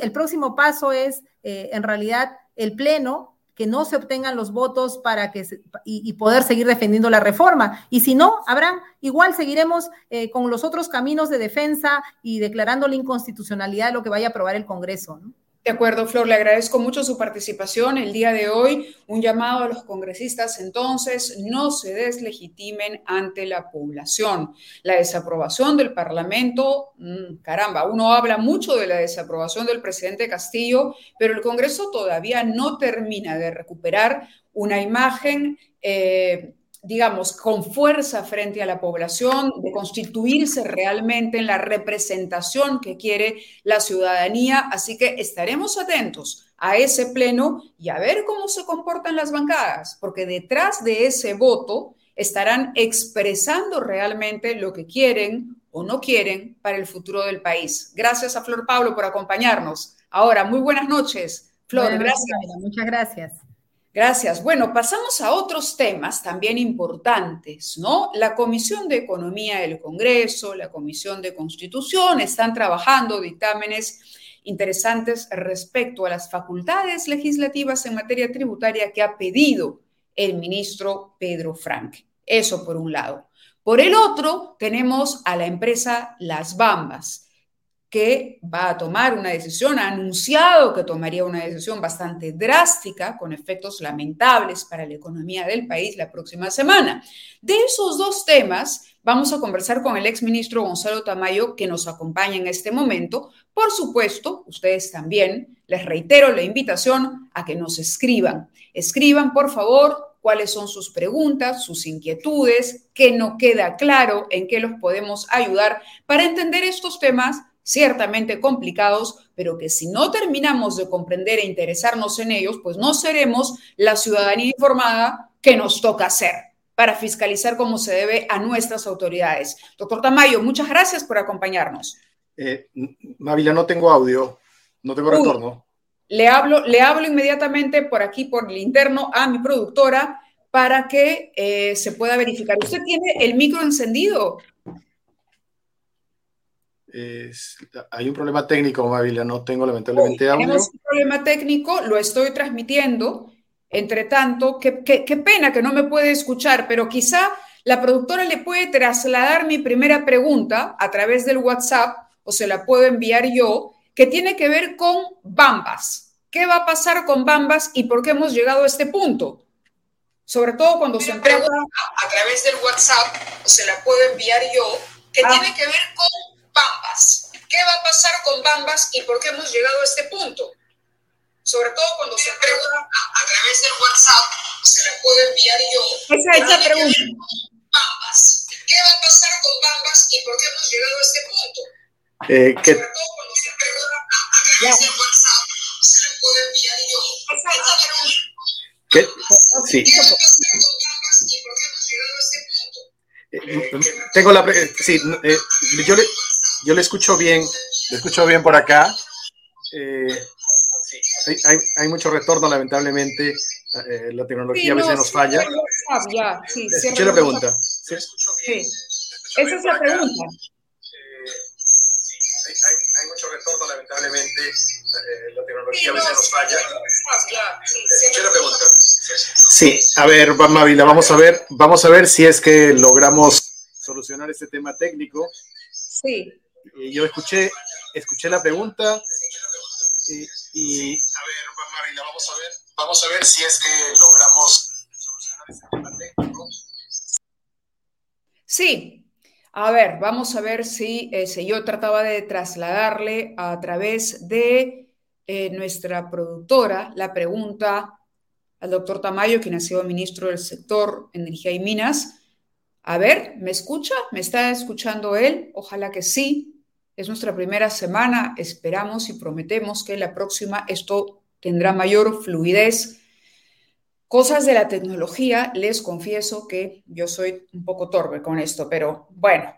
el próximo paso es, eh, en realidad, el Pleno que no se obtengan los votos para que y, poder seguir defendiendo la reforma. Y si no, habrán, igual seguiremos eh, con los otros caminos de defensa y declarando la inconstitucionalidad de lo que vaya a aprobar el Congreso. ¿no? De acuerdo, Flor, le agradezco mucho su participación el día de hoy. Un llamado a los congresistas entonces, no se deslegitimen ante la población. La desaprobación del Parlamento, mm, caramba, uno habla mucho de la desaprobación del presidente Castillo, pero el Congreso todavía no termina de recuperar una imagen eh, digamos, con fuerza frente a la población, de constituirse realmente en la representación que quiere la ciudadanía. Así que estaremos atentos a ese pleno y a ver cómo se comportan las bancadas, porque detrás de ese voto estarán expresando realmente lo que quieren o no quieren para el futuro del país. Gracias a Flor Pablo por acompañarnos. Ahora, muy buenas noches. Flor, gracias. Muchas gracias. Gracias. Bueno, pasamos a otros temas también importantes, ¿no? La Comisión de Economía del Congreso, la Comisión de Constitución están trabajando dictámenes interesantes respecto a las facultades legislativas en materia tributaria que ha pedido el ministro Pedro Frank. Eso por un lado. Por el otro, tenemos a la empresa Las Bambas que va a tomar una decisión, ha anunciado que tomaría una decisión bastante drástica, con efectos lamentables para la economía del país la próxima semana. De esos dos temas vamos a conversar con el exministro Gonzalo Tamayo, que nos acompaña en este momento. Por supuesto, ustedes también, les reitero la invitación a que nos escriban. Escriban, por favor, cuáles son sus preguntas, sus inquietudes, qué no queda claro, en qué los podemos ayudar para entender estos temas ciertamente complicados, pero que si no terminamos de comprender e interesarnos en ellos, pues no seremos la ciudadanía informada que nos toca hacer para fiscalizar como se debe a nuestras autoridades. Doctor Tamayo, muchas gracias por acompañarnos. Eh, Mávila, no tengo audio, no tengo retorno. Le hablo, le hablo inmediatamente por aquí, por el interno, a mi productora para que eh, se pueda verificar. ¿Usted tiene el micro encendido? Hay un problema técnico, Mávila, no tengo lamentablemente audio. Tenemos un problema técnico, lo estoy transmitiendo. Entre tanto, qué, qué pena que no me puede escuchar, pero quizá la productora le puede trasladar mi primera pregunta a través del WhatsApp o se la puedo enviar yo, que tiene que ver con Bambas. ¿Qué va a pasar con Bambas y por qué hemos llegado a este punto? Sobre todo cuando se entrega a través del WhatsApp o se la puedo enviar yo, que ah. tiene que ver con Bambas. ¿Qué va a pasar con Bambas y por qué hemos llegado a este punto? Sobre todo cuando se pregunta a, través del WhatsApp, se la puedo enviar yo. Esa es la pregunta. Bambas. ¿Qué va a pasar con Bambas y por qué hemos llegado a este punto? Eh, que... Sobre todo cuando se pregunta a través del WhatsApp, se la puedo enviar yo. Esa es la pregunta. ¿Qué? Sí. ¿Qué va a pasar con Bambas y por qué hemos llegado a este punto? Eh, tengo la. Sí, eh, yo le yo le escucho bien, le escucho bien por acá. Eh, hay, hay, mucho retorno, lamentablemente. Eh, la tecnología a veces nos falla. Ya, sí, Escuché la pregunta. Sí. Esa es la pregunta. Eh, hay, hay, mucho retorno, lamentablemente. la tecnología a veces nos falla. Escuché la pregunta. Sí, a ver, Mavila, vamos a ver, vamos a ver si es que logramos solucionar este tema técnico. Sí. Eh, yo escuché, escuché la pregunta y, a ver, Marina, vamos a ver, vamos a ver si es que logramos solucionar este tema técnico. Sí, a ver, vamos a ver si, eh, si yo trataba de trasladarle a través de eh, nuestra productora la pregunta al doctor Tamayo, quien ha sido ministro del sector Energía y Minas. A ver, ¿me escucha? ¿Me está escuchando él? Ojalá que sí. Es nuestra primera semana, esperamos y prometemos que la próxima esto tendrá mayor fluidez. Cosas de la tecnología, les confieso que yo soy un poco torpe con esto, pero bueno,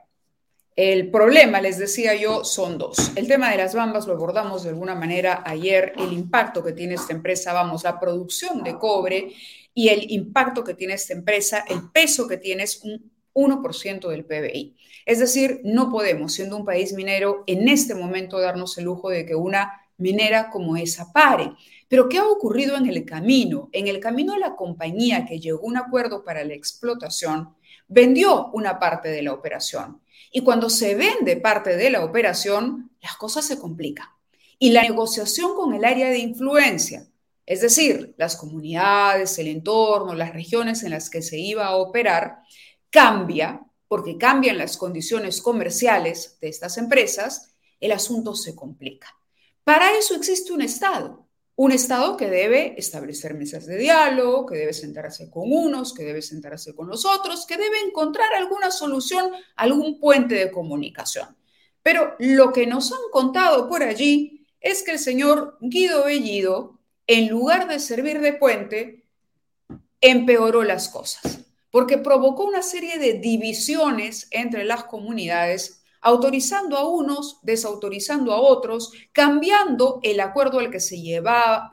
el problema, les decía yo, son dos. El tema de las bambas lo abordamos de alguna manera ayer, el impacto que tiene esta empresa, vamos, la producción de cobre y el impacto que tiene esta empresa, el peso que tiene es un 1% del PBI. Es decir, no podemos, siendo un país minero, en este momento darnos el lujo de que una minera como esa pare. Pero ¿qué ha ocurrido en el camino? En el camino la compañía que llegó a un acuerdo para la explotación vendió una parte de la operación. Y cuando se vende parte de la operación, las cosas se complican. Y la negociación con el área de influencia, es decir, las comunidades, el entorno, las regiones en las que se iba a operar, cambia, porque cambian las condiciones comerciales de estas empresas, el asunto se complica. Para eso existe un Estado, un Estado que debe establecer mesas de diálogo, que debe sentarse con unos, que debe sentarse con los otros, que debe encontrar alguna solución, algún puente de comunicación. Pero lo que nos han contado por allí es que el señor Guido Bellido, en lugar de servir de puente, empeoró las cosas porque provocó una serie de divisiones entre las comunidades, autorizando a unos, desautorizando a otros, cambiando el acuerdo al que se llegaba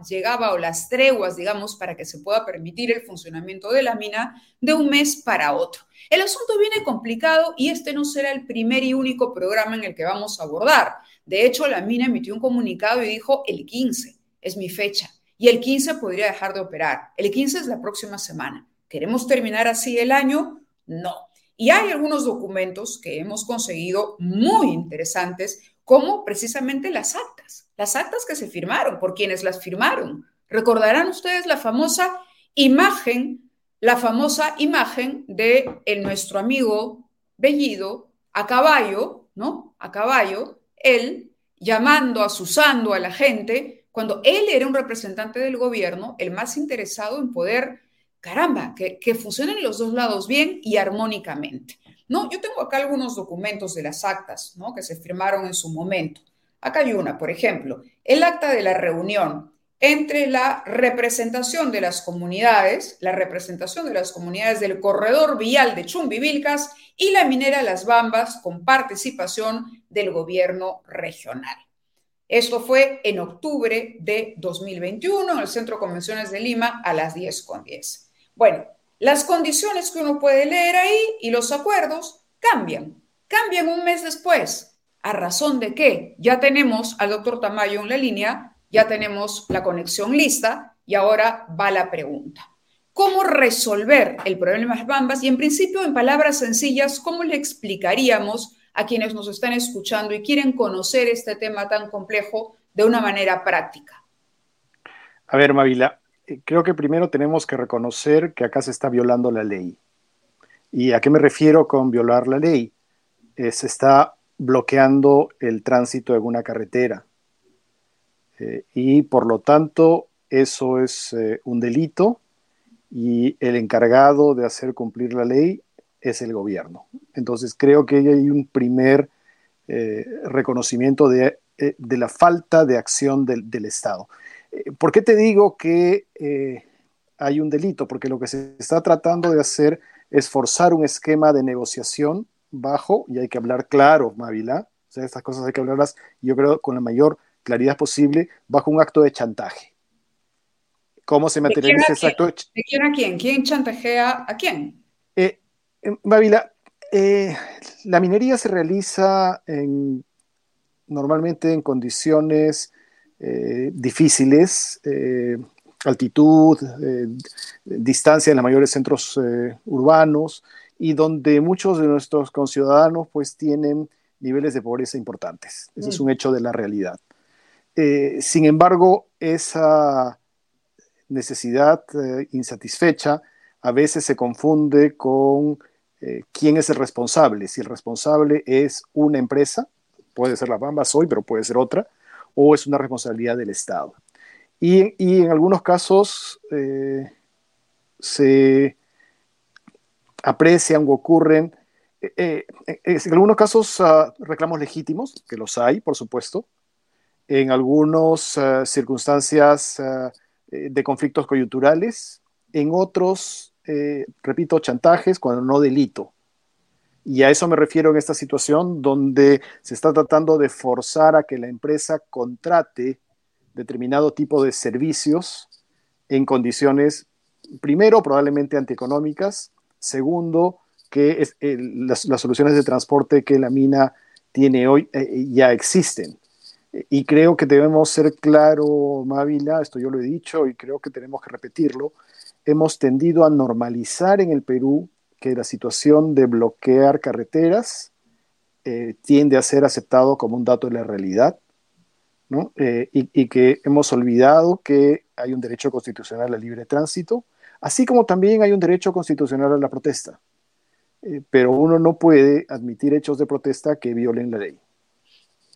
o las treguas, digamos, para que se pueda permitir el funcionamiento de la mina de un mes para otro. El asunto viene complicado y este no será el primer y único programa en el que vamos a abordar. De hecho, la mina emitió un comunicado y dijo el 15 es mi fecha y el 15 podría dejar de operar. El 15 es la próxima semana. ¿Queremos terminar así el año? No. Y hay algunos documentos que hemos conseguido muy interesantes, como precisamente las actas, las actas que se firmaron, por quienes las firmaron. Recordarán ustedes la famosa imagen, la famosa imagen de nuestro amigo Bellido a caballo, ¿no? A caballo, él llamando, asusando a la gente, cuando él era un representante del gobierno, el más interesado en poder caramba, que, que funcionen los dos lados bien y armónicamente. ¿no? Yo tengo acá algunos documentos de las actas ¿no? que se firmaron en su momento. Acá hay una, por ejemplo, el acta de la reunión entre la representación de las comunidades, la representación de las comunidades del corredor vial de Chumbivilcas y la minera Las Bambas con participación del gobierno regional. Esto fue en octubre de 2021 en el Centro de Convenciones de Lima a las 10.10. .10. Bueno, las condiciones que uno puede leer ahí y los acuerdos cambian, cambian un mes después. ¿A razón de qué? Ya tenemos al doctor Tamayo en la línea, ya tenemos la conexión lista y ahora va la pregunta. ¿Cómo resolver el problema de las bambas? Y en principio, en palabras sencillas, ¿cómo le explicaríamos a quienes nos están escuchando y quieren conocer este tema tan complejo de una manera práctica? A ver, Mavila, creo que primero tenemos que reconocer que acá se está violando la ley. ¿Y a qué me refiero con violar la ley? Eh, se está bloqueando el tránsito de una carretera. Eh, y por lo tanto, eso es un delito y el encargado de hacer cumplir la ley es el gobierno. Entonces creo que hay un primer reconocimiento de, la falta de acción del Estado. ¿Por qué te digo que eh, hay un delito? Porque lo que se está tratando de hacer es forzar un esquema de negociación bajo, y hay que hablar claro, Mávila, o sea, estas cosas hay que hablarlas, yo creo, con la mayor claridad posible, bajo un acto de chantaje. ¿Cómo se materializa ese acto de chantaje? ¿De quién a quién? ¿Quién chantajea a quién? Eh, Mávila, eh, la minería se realiza normalmente en condiciones eh, difíciles, eh, altitud, eh, distancia de los mayores centros urbanos y donde muchos de nuestros conciudadanos pues tienen niveles de pobreza importantes. Ese es mm. un hecho de la realidad. sin embargo, esa necesidad insatisfecha a veces se confunde con quién es el responsable. Si el responsable es una empresa, puede ser la Bamba hoy, pero puede ser otra, o es una responsabilidad del Estado. Y, en algunos casos eh, se aprecian o ocurren, eh, eh, en algunos casos ah, reclamos legítimos, que los hay, por supuesto, en algunas ah, circunstancias ah, de conflictos coyunturales, en otros, repito, chantajes, cuando no delito. Y a eso me refiero en esta situación donde se está tratando de forzar a que la empresa contrate determinado tipo de servicios en condiciones, primero, probablemente antieconómicas, segundo, que las, soluciones de transporte que la mina tiene hoy eh, eh, ya existen. Y creo que debemos ser claro, Mávila, esto yo lo he dicho y creo que tenemos que repetirlo, hemos tendido a normalizar en el Perú que la situación de bloquear carreteras eh, tiende a ser aceptado como un dato de la realidad, ¿no? Eh, y, que hemos olvidado que hay un derecho constitucional al libre tránsito, así como también hay un derecho constitucional a la protesta. Eh, pero uno no puede admitir hechos de protesta que violen la ley.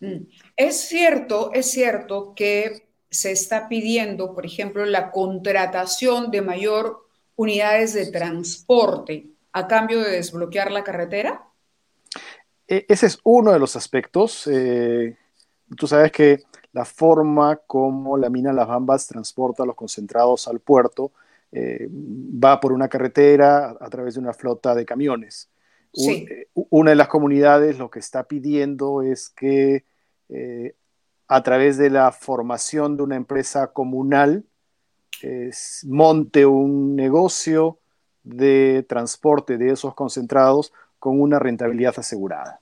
Mm. Es cierto, es cierto que se está pidiendo, por ejemplo, la contratación de mayor unidades de transporte a cambio de desbloquear la carretera? E, ese es uno de los aspectos. Eh, tú sabes que la forma como la mina Las Bambas transporta los concentrados al puerto eh, va por una carretera a través de una flota de camiones. Eh, una de las comunidades lo que está pidiendo es que a través de la formación de una empresa comunal monte un negocio de transporte de esos concentrados con una rentabilidad asegurada.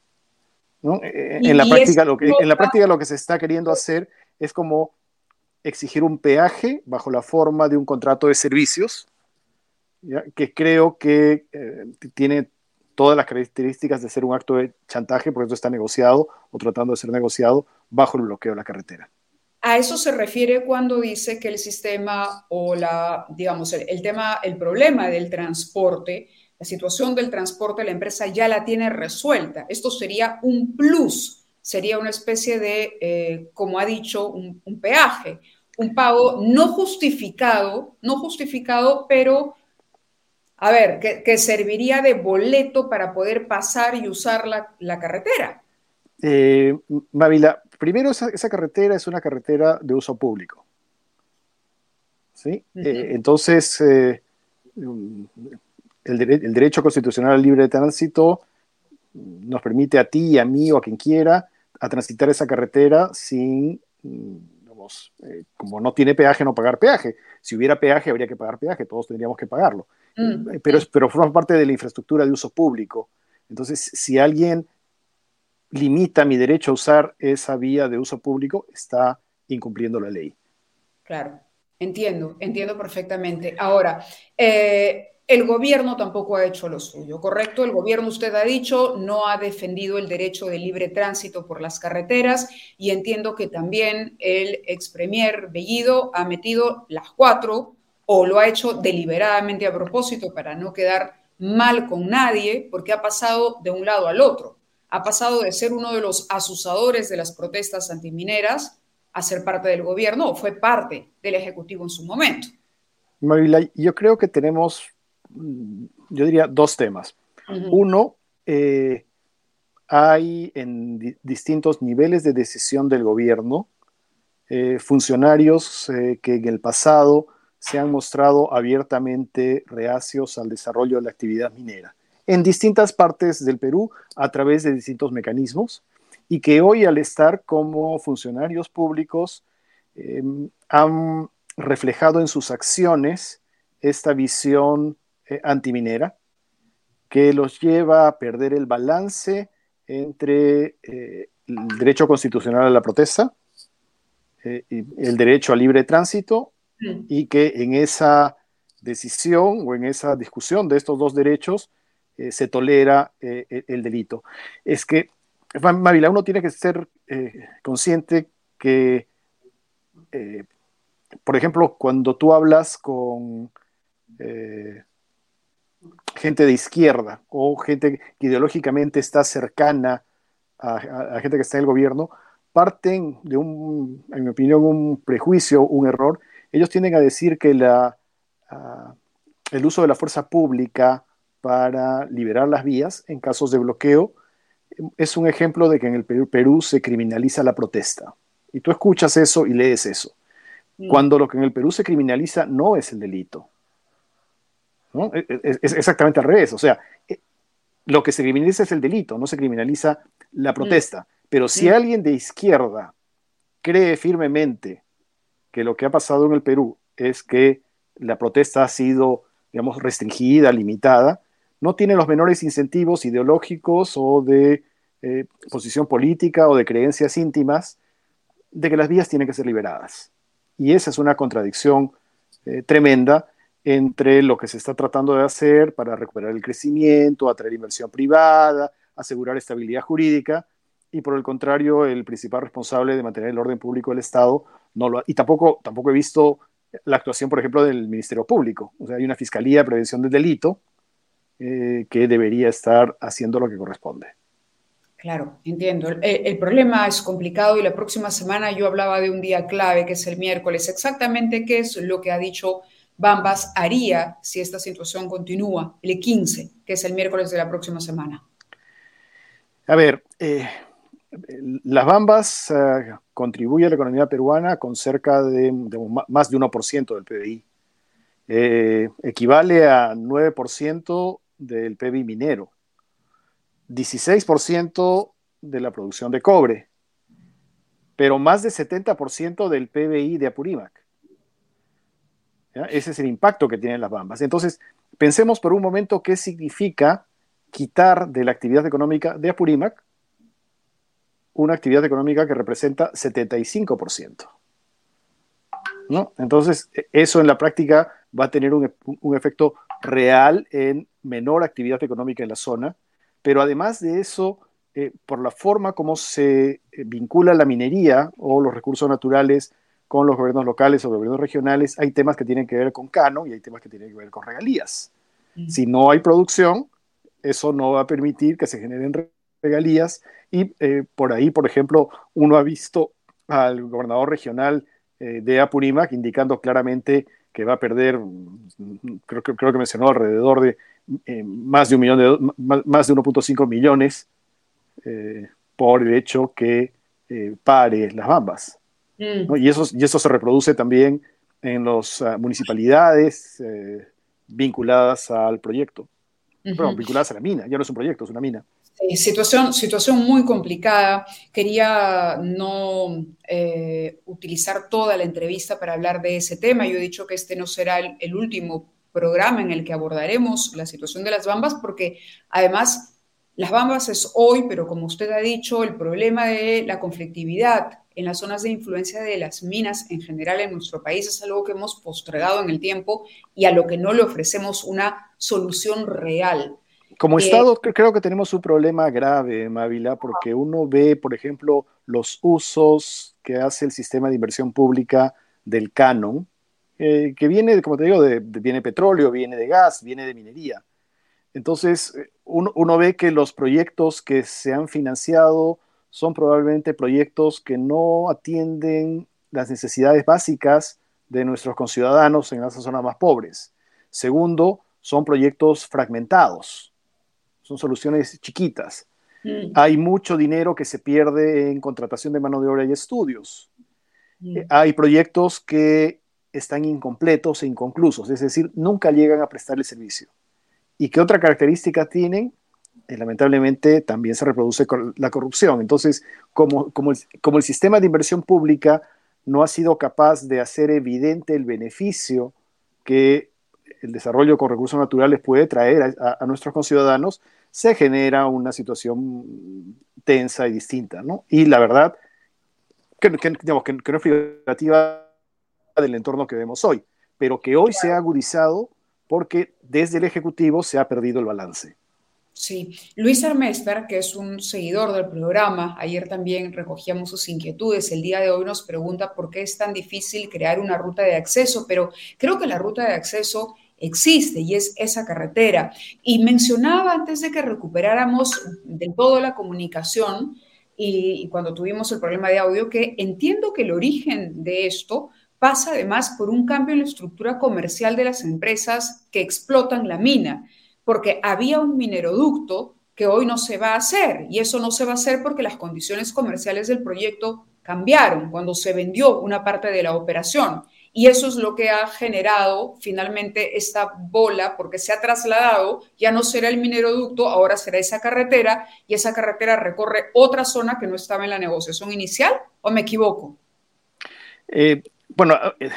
Eh, en, la práctica, lo que, en la práctica lo que se está queriendo hacer es como exigir un peaje bajo la forma de un contrato de servicios, que creo que eh, tiene todas las características de ser un acto de chantaje, porque eso está negociado o tratando de ser negociado bajo el bloqueo de la carretera. A eso se refiere cuando dice que el sistema o la, digamos, el, tema, el problema del transporte, la situación del transporte, la empresa ya la tiene resuelta. Esto sería un plus, sería una especie de, eh, como ha dicho, un, peaje, un pago no justificado, no justificado, pero, a ver, que, serviría de boleto para poder pasar y usar la, carretera. Eh, Mavila, Primero, esa, carretera es una carretera de uso público. ¿sí? Eh, entonces, eh, el, derecho constitucional al libre de tránsito nos permite a ti, a mí o a quien quiera a transitar esa carretera sin, mm, eh, como no tiene peaje, no pagar peaje. Si hubiera peaje, habría que pagar peaje, todos tendríamos que pagarlo. Mm. pero, pero forma parte de la infraestructura de uso público. Entonces, si alguien limita mi derecho a usar esa vía de uso público, está incumpliendo la ley. Claro, entiendo, entiendo perfectamente. Ahora, eh, el gobierno tampoco ha hecho lo suyo, ¿correcto? El gobierno, usted ha dicho, no ha defendido el derecho de libre tránsito por las carreteras y entiendo que también el ex premier Bellido ha metido las cuatro o lo ha hecho deliberadamente a propósito para no quedar mal con nadie, porque ha pasado de un lado al otro. Ha pasado de ser uno de los asusadores de las protestas antimineras a ser parte del gobierno o fue parte del Ejecutivo en su momento. Marila, yo creo que tenemos Mm, yo diría, dos temas. Uno, eh, hay en distintos niveles de decisión del gobierno eh, funcionarios eh, que en el pasado se han mostrado abiertamente reacios al desarrollo de la actividad minera en distintas partes del Perú a través de distintos mecanismos y que hoy al estar como funcionarios públicos han reflejado en sus acciones esta visión eh, antiminera que los lleva a perder el balance entre eh, el derecho constitucional a la protesta, eh, y el derecho al libre tránsito, y que en esa decisión o en esa discusión de estos dos derechos se tolera el delito. Es que, Mavila, uno tiene que ser consciente que, por ejemplo, cuando tú hablas con gente de izquierda o gente que ideológicamente está cercana a, gente que está en el gobierno, parten de un, en mi opinión, un prejuicio, un error. Ellos tienden a decir que la, el uso de la fuerza pública para liberar las vías en casos de bloqueo es un ejemplo de que en el Perú, Perú se criminaliza la protesta. Y tú escuchas eso y lees eso. Mm. Cuando lo que en el Perú se criminaliza no es el delito, e, e, es, exactamente al revés. O sea, eh, lo que se criminaliza es el delito, no se criminaliza la protesta. Mm. Pero si mm. alguien de izquierda cree firmemente que lo que ha pasado en el Perú es que la protesta ha sido, digamos, restringida, limitada, no tiene los menores incentivos ideológicos o de eh, posición política o de creencias íntimas de que las vías tienen que ser liberadas. Y esa es una contradicción eh, tremenda entre lo que se está tratando de hacer para recuperar el crecimiento, atraer inversión privada, asegurar estabilidad jurídica, y por el contrario, el principal responsable de mantener el orden público del Estado no lo ha, y tampoco, tampoco he visto la actuación, por ejemplo, del Ministerio Público. O sea, hay una Fiscalía de Prevención del Delito eh, que debería estar haciendo lo que corresponde. Claro, entiendo. el, problema es complicado y la próxima semana yo hablaba de un día clave, que es el miércoles. Exactamente qué es lo que ha dicho Bambas haría si esta situación continúa el 15, que es el miércoles de la próxima semana? A ver, eh, las Bambas eh, contribuyen a la economía peruana con cerca de, más de 1% del PBI. Eh, equivale a 9% del PBI minero, 16% de la producción de cobre, pero más de 70% del PBI de Apurímac. Ese es el impacto que tienen las bambas. Entonces, pensemos por un momento qué significa quitar de la actividad económica de Apurímac una actividad económica que representa 75%. ¿no? Entonces, e, eso en la práctica va a tener un, efecto real en menor actividad económica en la zona, pero además de eso, eh, por la forma como se eh, vincula la minería o los recursos naturales con los gobiernos locales o gobiernos regionales, hay temas que tienen que ver con cano y hay temas que tienen que ver con regalías. Mm. Si no hay producción, eso no va a permitir que se generen regalías y eh, por ahí, por ejemplo, uno ha visto al gobernador regional eh, de Apurímac indicando claramente que va a perder, mm, creo, creo que mencionó alrededor de eh, más de un millón de más, de 1.5 millones por el hecho que pare las bambas. Mm. Y, eso, y eso se reproduce también en las ah, municipalidades eh, vinculadas al proyecto. vinculadas a la mina, ya no es un proyecto, es una mina. Situación, situación muy complicada. Quería no eh, utilizar toda la entrevista para hablar de ese tema. Yo he dicho que este no será el, último programa en el que abordaremos la situación de las bambas, porque además las bambas es hoy, pero como usted ha dicho, el problema de la conflictividad en las zonas de influencia de las minas en general en nuestro país es algo que hemos postergado en el tiempo y a lo que no le ofrecemos una solución real. Como eh, Estado creo que tenemos un problema grave, Mávila, porque uno ve, por ejemplo, los usos que hace el sistema de inversión pública del canon, eh, que viene, como te digo, de, viene petróleo, viene de gas, viene de minería. Entonces, eh, uno, uno, ve que los proyectos que se han financiado son probablemente proyectos que no atienden las necesidades básicas de nuestros conciudadanos en esas zonas más pobres. Segundo, son proyectos fragmentados, son soluciones chiquitas. Mm. Hay mucho dinero que se pierde en contratación de mano de obra y estudios. Mm. Eh, hay proyectos que están incompletos e inconclusos, es decir, nunca llegan a prestar el servicio. ¿Y qué otra característica tienen? Eh, lamentablemente también se reproduce la corrupción. Entonces, como, como, el, sistema de inversión pública no ha sido capaz de hacer evidente el beneficio que el desarrollo con recursos naturales puede traer a, nuestros conciudadanos, se genera una situación tensa y distinta, ¿no? Y la verdad, que, que, digamos, que, no es figurativa del entorno que vemos hoy, pero que hoy se ha agudizado porque desde el Ejecutivo se ha perdido el balance. Sí, Luis Armester, que es un seguidor del programa, ayer también recogíamos sus inquietudes, el día de hoy nos pregunta por qué es tan difícil crear una ruta de acceso, pero creo que la ruta de acceso existe y es esa carretera. Y mencionaba antes de que recuperáramos del todo la comunicación y, y cuando tuvimos el problema de audio que entiendo que el origen de esto pasa además por un cambio en la estructura comercial de las empresas que explotan la mina porque había un mineroducto que hoy no se va a hacer y eso no se va a hacer porque las condiciones comerciales del proyecto cambiaron cuando se vendió una parte de la operación. Y eso es lo que ha generado finalmente esta bola, porque se ha trasladado, ya no será el mineroducto, ahora será esa carretera, y esa carretera recorre otra zona que no estaba en la negociación inicial, ¿o me equivoco? Eh, bueno, eh,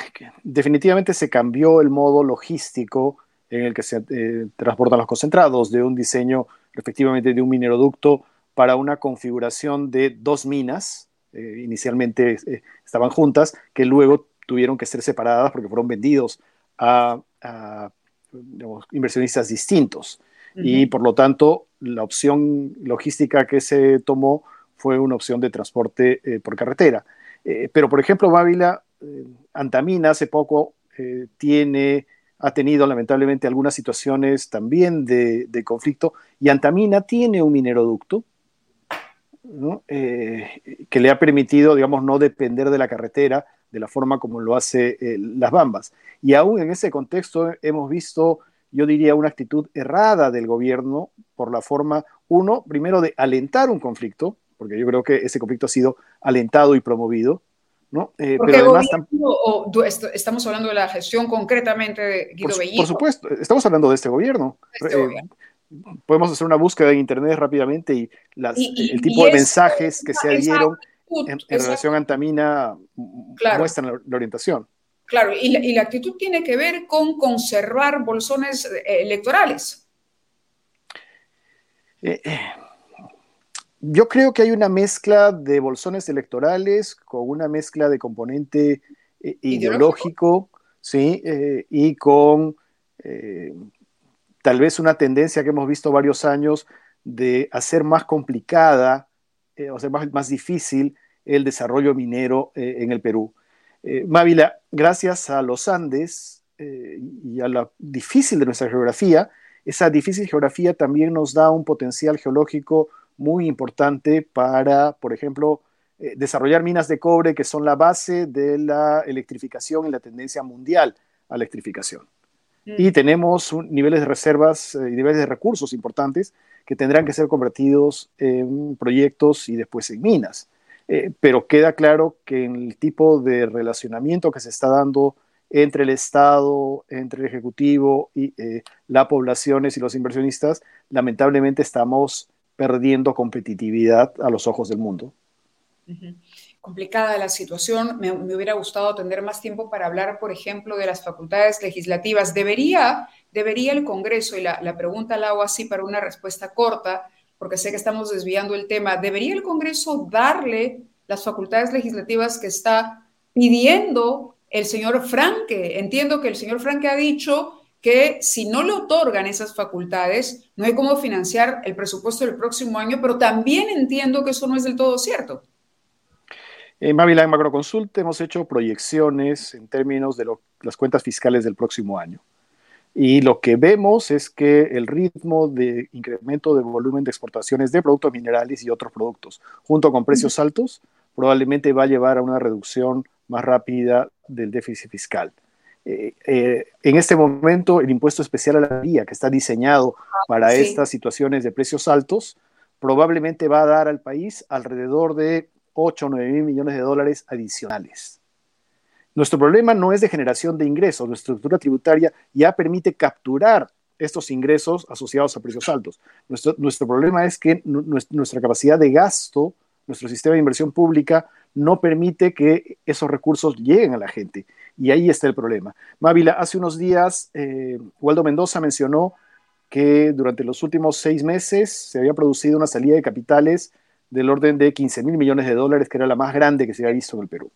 definitivamente se cambió el modo logístico en el que se eh, transportan los concentrados, de un diseño efectivamente de un mineroducto para una configuración de dos minas, inicialmente estaban juntas, que luego tuvieron que ser separadas porque fueron vendidos a, inversionistas distintos. Y por lo tanto, la opción logística que se tomó fue una opción de transporte por carretera. pero, por ejemplo, Mávila, Antamina hace poco tiene ha tenido lamentablemente algunas situaciones también de, conflicto y Antamina tiene un mineroducto eh, que le ha permitido, digamos, no depender de la carretera de la forma como lo hace eh, las Bambas. Y aún en ese contexto hemos visto, yo diría, una actitud errada del gobierno por la forma, uno, primero de alentar un conflicto, porque yo creo que ese conflicto ha sido alentado y promovido, ¿no? Eh, pero además estamos hablando de la gestión concretamente de Guido por, Por supuesto, estamos hablando de este gobierno. Este eh, podemos hacer una búsqueda en internet rápidamente y, el tipo de mensajes que se adhieron en, relación a Antamina muestran la, orientación. Claro, y la, actitud tiene que ver con conservar bolsones eh, electorales. Eh, yo creo que hay una mezcla de bolsones electorales con una mezcla de componente eh, ideológico, ¿sí? Eh, y con eh, tal vez una tendencia que hemos visto varios años de hacer más complicada, o sea, más, más, difícil el desarrollo minero en el Perú. Mávila, gracias a los Andes y a la difícil de nuestra geografía, esa difícil geografía también nos da un potencial geológico muy importante para, por ejemplo, eh, desarrollar minas de cobre que son la base de la electrificación y la tendencia mundial a electrificación. Mm. Y tenemos niveles de reservas eh, y niveles de recursos importantes que tendrán que ser convertidos en proyectos y después en minas. Eh, pero queda claro que en el tipo de relacionamiento que se está dando entre el Estado, entre el Ejecutivo y eh, las poblaciones y los inversionistas, lamentablemente estamos perdiendo competitividad a los ojos del mundo. Complicada la situación. Me, hubiera gustado tener más tiempo para hablar, por ejemplo, de las facultades legislativas. ¿Debería, debería el Congreso, y la, la pregunta la hago así para una respuesta corta, porque sé que estamos desviando el tema, ¿debería el Congreso darle las facultades legislativas que está pidiendo el señor Franque. Entiendo que el señor Franque ha dicho que si no le otorgan esas facultades, no hay cómo financiar el presupuesto del próximo año, pero también entiendo que eso no es del todo cierto. En Mávila, en Macroconsulta, hemos hecho proyecciones en términos de las cuentas fiscales del próximo año. Y lo que vemos es que el ritmo de incremento de volumen de exportaciones de productos minerales y otros productos, junto con precios altos, probablemente va a llevar a una reducción más rápida del déficit fiscal. Eh, eh, en este momento, el impuesto especial a la vía, que está diseñado para estas situaciones de precios altos, probablemente va a dar al país alrededor de 8 o 9 mil millones de dólares adicionales. Nuestro problema no es de generación de ingresos, nuestra estructura tributaria ya permite capturar estos ingresos asociados a precios altos. Nuestro, problema es que nuestra capacidad de gasto nuestro sistema de inversión pública no permite que esos recursos lleguen a la gente. Y ahí está el problema. Mávila, hace unos días, eh, Waldo Mendoza mencionó que durante los últimos seis meses se había producido una salida de capitales del orden de 15 mil millones de dólares, que era la más grande que se había visto en el Perú.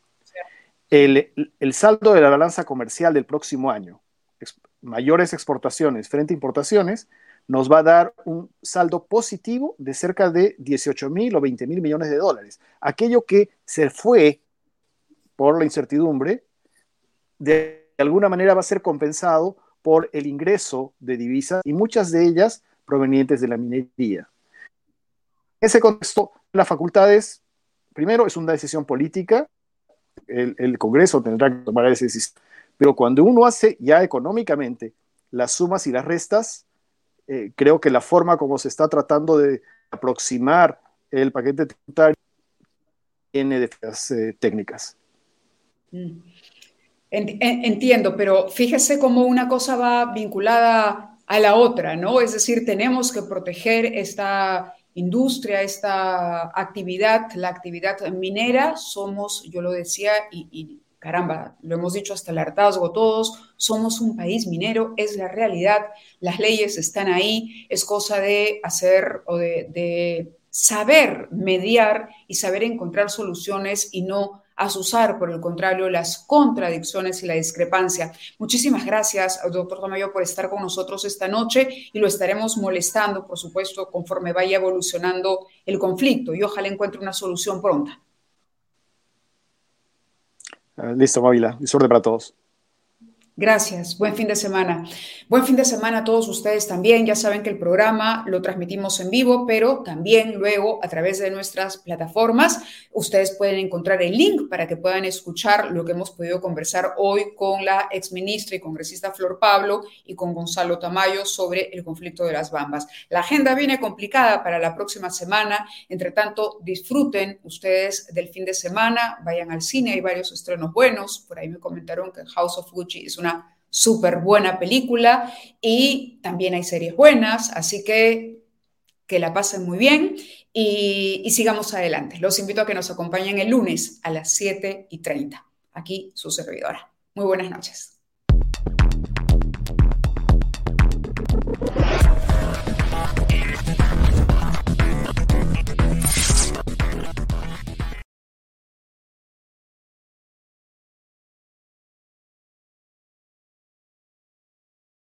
El, saldo de la balanza comercial del próximo año, mayores exportaciones frente a importaciones, nos va a dar un saldo positivo de cerca de 18 mil o 20 mil millones de dólares. Aquello que se fue por la incertidumbre, de alguna manera va a ser compensado por el ingreso de divisas y muchas de ellas provenientes de la minería. En ese contexto, las facultades, primero, es una decisión política, el, Congreso tendrá que tomar esa decisión, pero cuando uno hace ya económicamente las sumas y las restas, eh, creo que la forma como se está tratando de aproximar el paquete tributario tiene defensas eh, técnicas. Mm. Entiendo, pero fíjese cómo una cosa va vinculada a la otra, ¿no? Es decir, tenemos que proteger esta industria, esta actividad, la actividad minera. Somos, yo lo decía, y caramba, lo hemos dicho hasta el hartazgo todos, somos un país minero, es la realidad, las leyes están ahí, es cosa de hacer o de, saber mediar y saber encontrar soluciones y no asusar, por el contrario, las contradicciones y la discrepancia. Muchísimas gracias, doctor Tamayo, por estar con nosotros esta noche y lo estaremos molestando, por supuesto, conforme vaya evolucionando el conflicto y ojalá encuentre una solución pronta. Ah, listo, Mávila. Suerte para todos. Gracias, buen fin de semana. Buen fin de semana a todos ustedes también. Ya saben que el programa lo transmitimos en vivo, pero también luego a través de nuestras plataformas ustedes pueden encontrar el link para que puedan escuchar lo que hemos podido conversar hoy con la exministra y congresista Flor Pablo y con Gonzalo Tamayo sobre el conflicto de las Bambas. La agenda viene complicada para la próxima semana. Entre tanto, disfruten ustedes del fin de semana, vayan al cine, hay varios estrenos buenos. Por ahí me comentaron que House of Gucci es una súper buena película y también hay series buenas, así que que la pasen muy bien y, sigamos adelante. Los invito a que nos acompañen el lunes a las 7 y 30. Aquí su servidora. Muy buenas noches.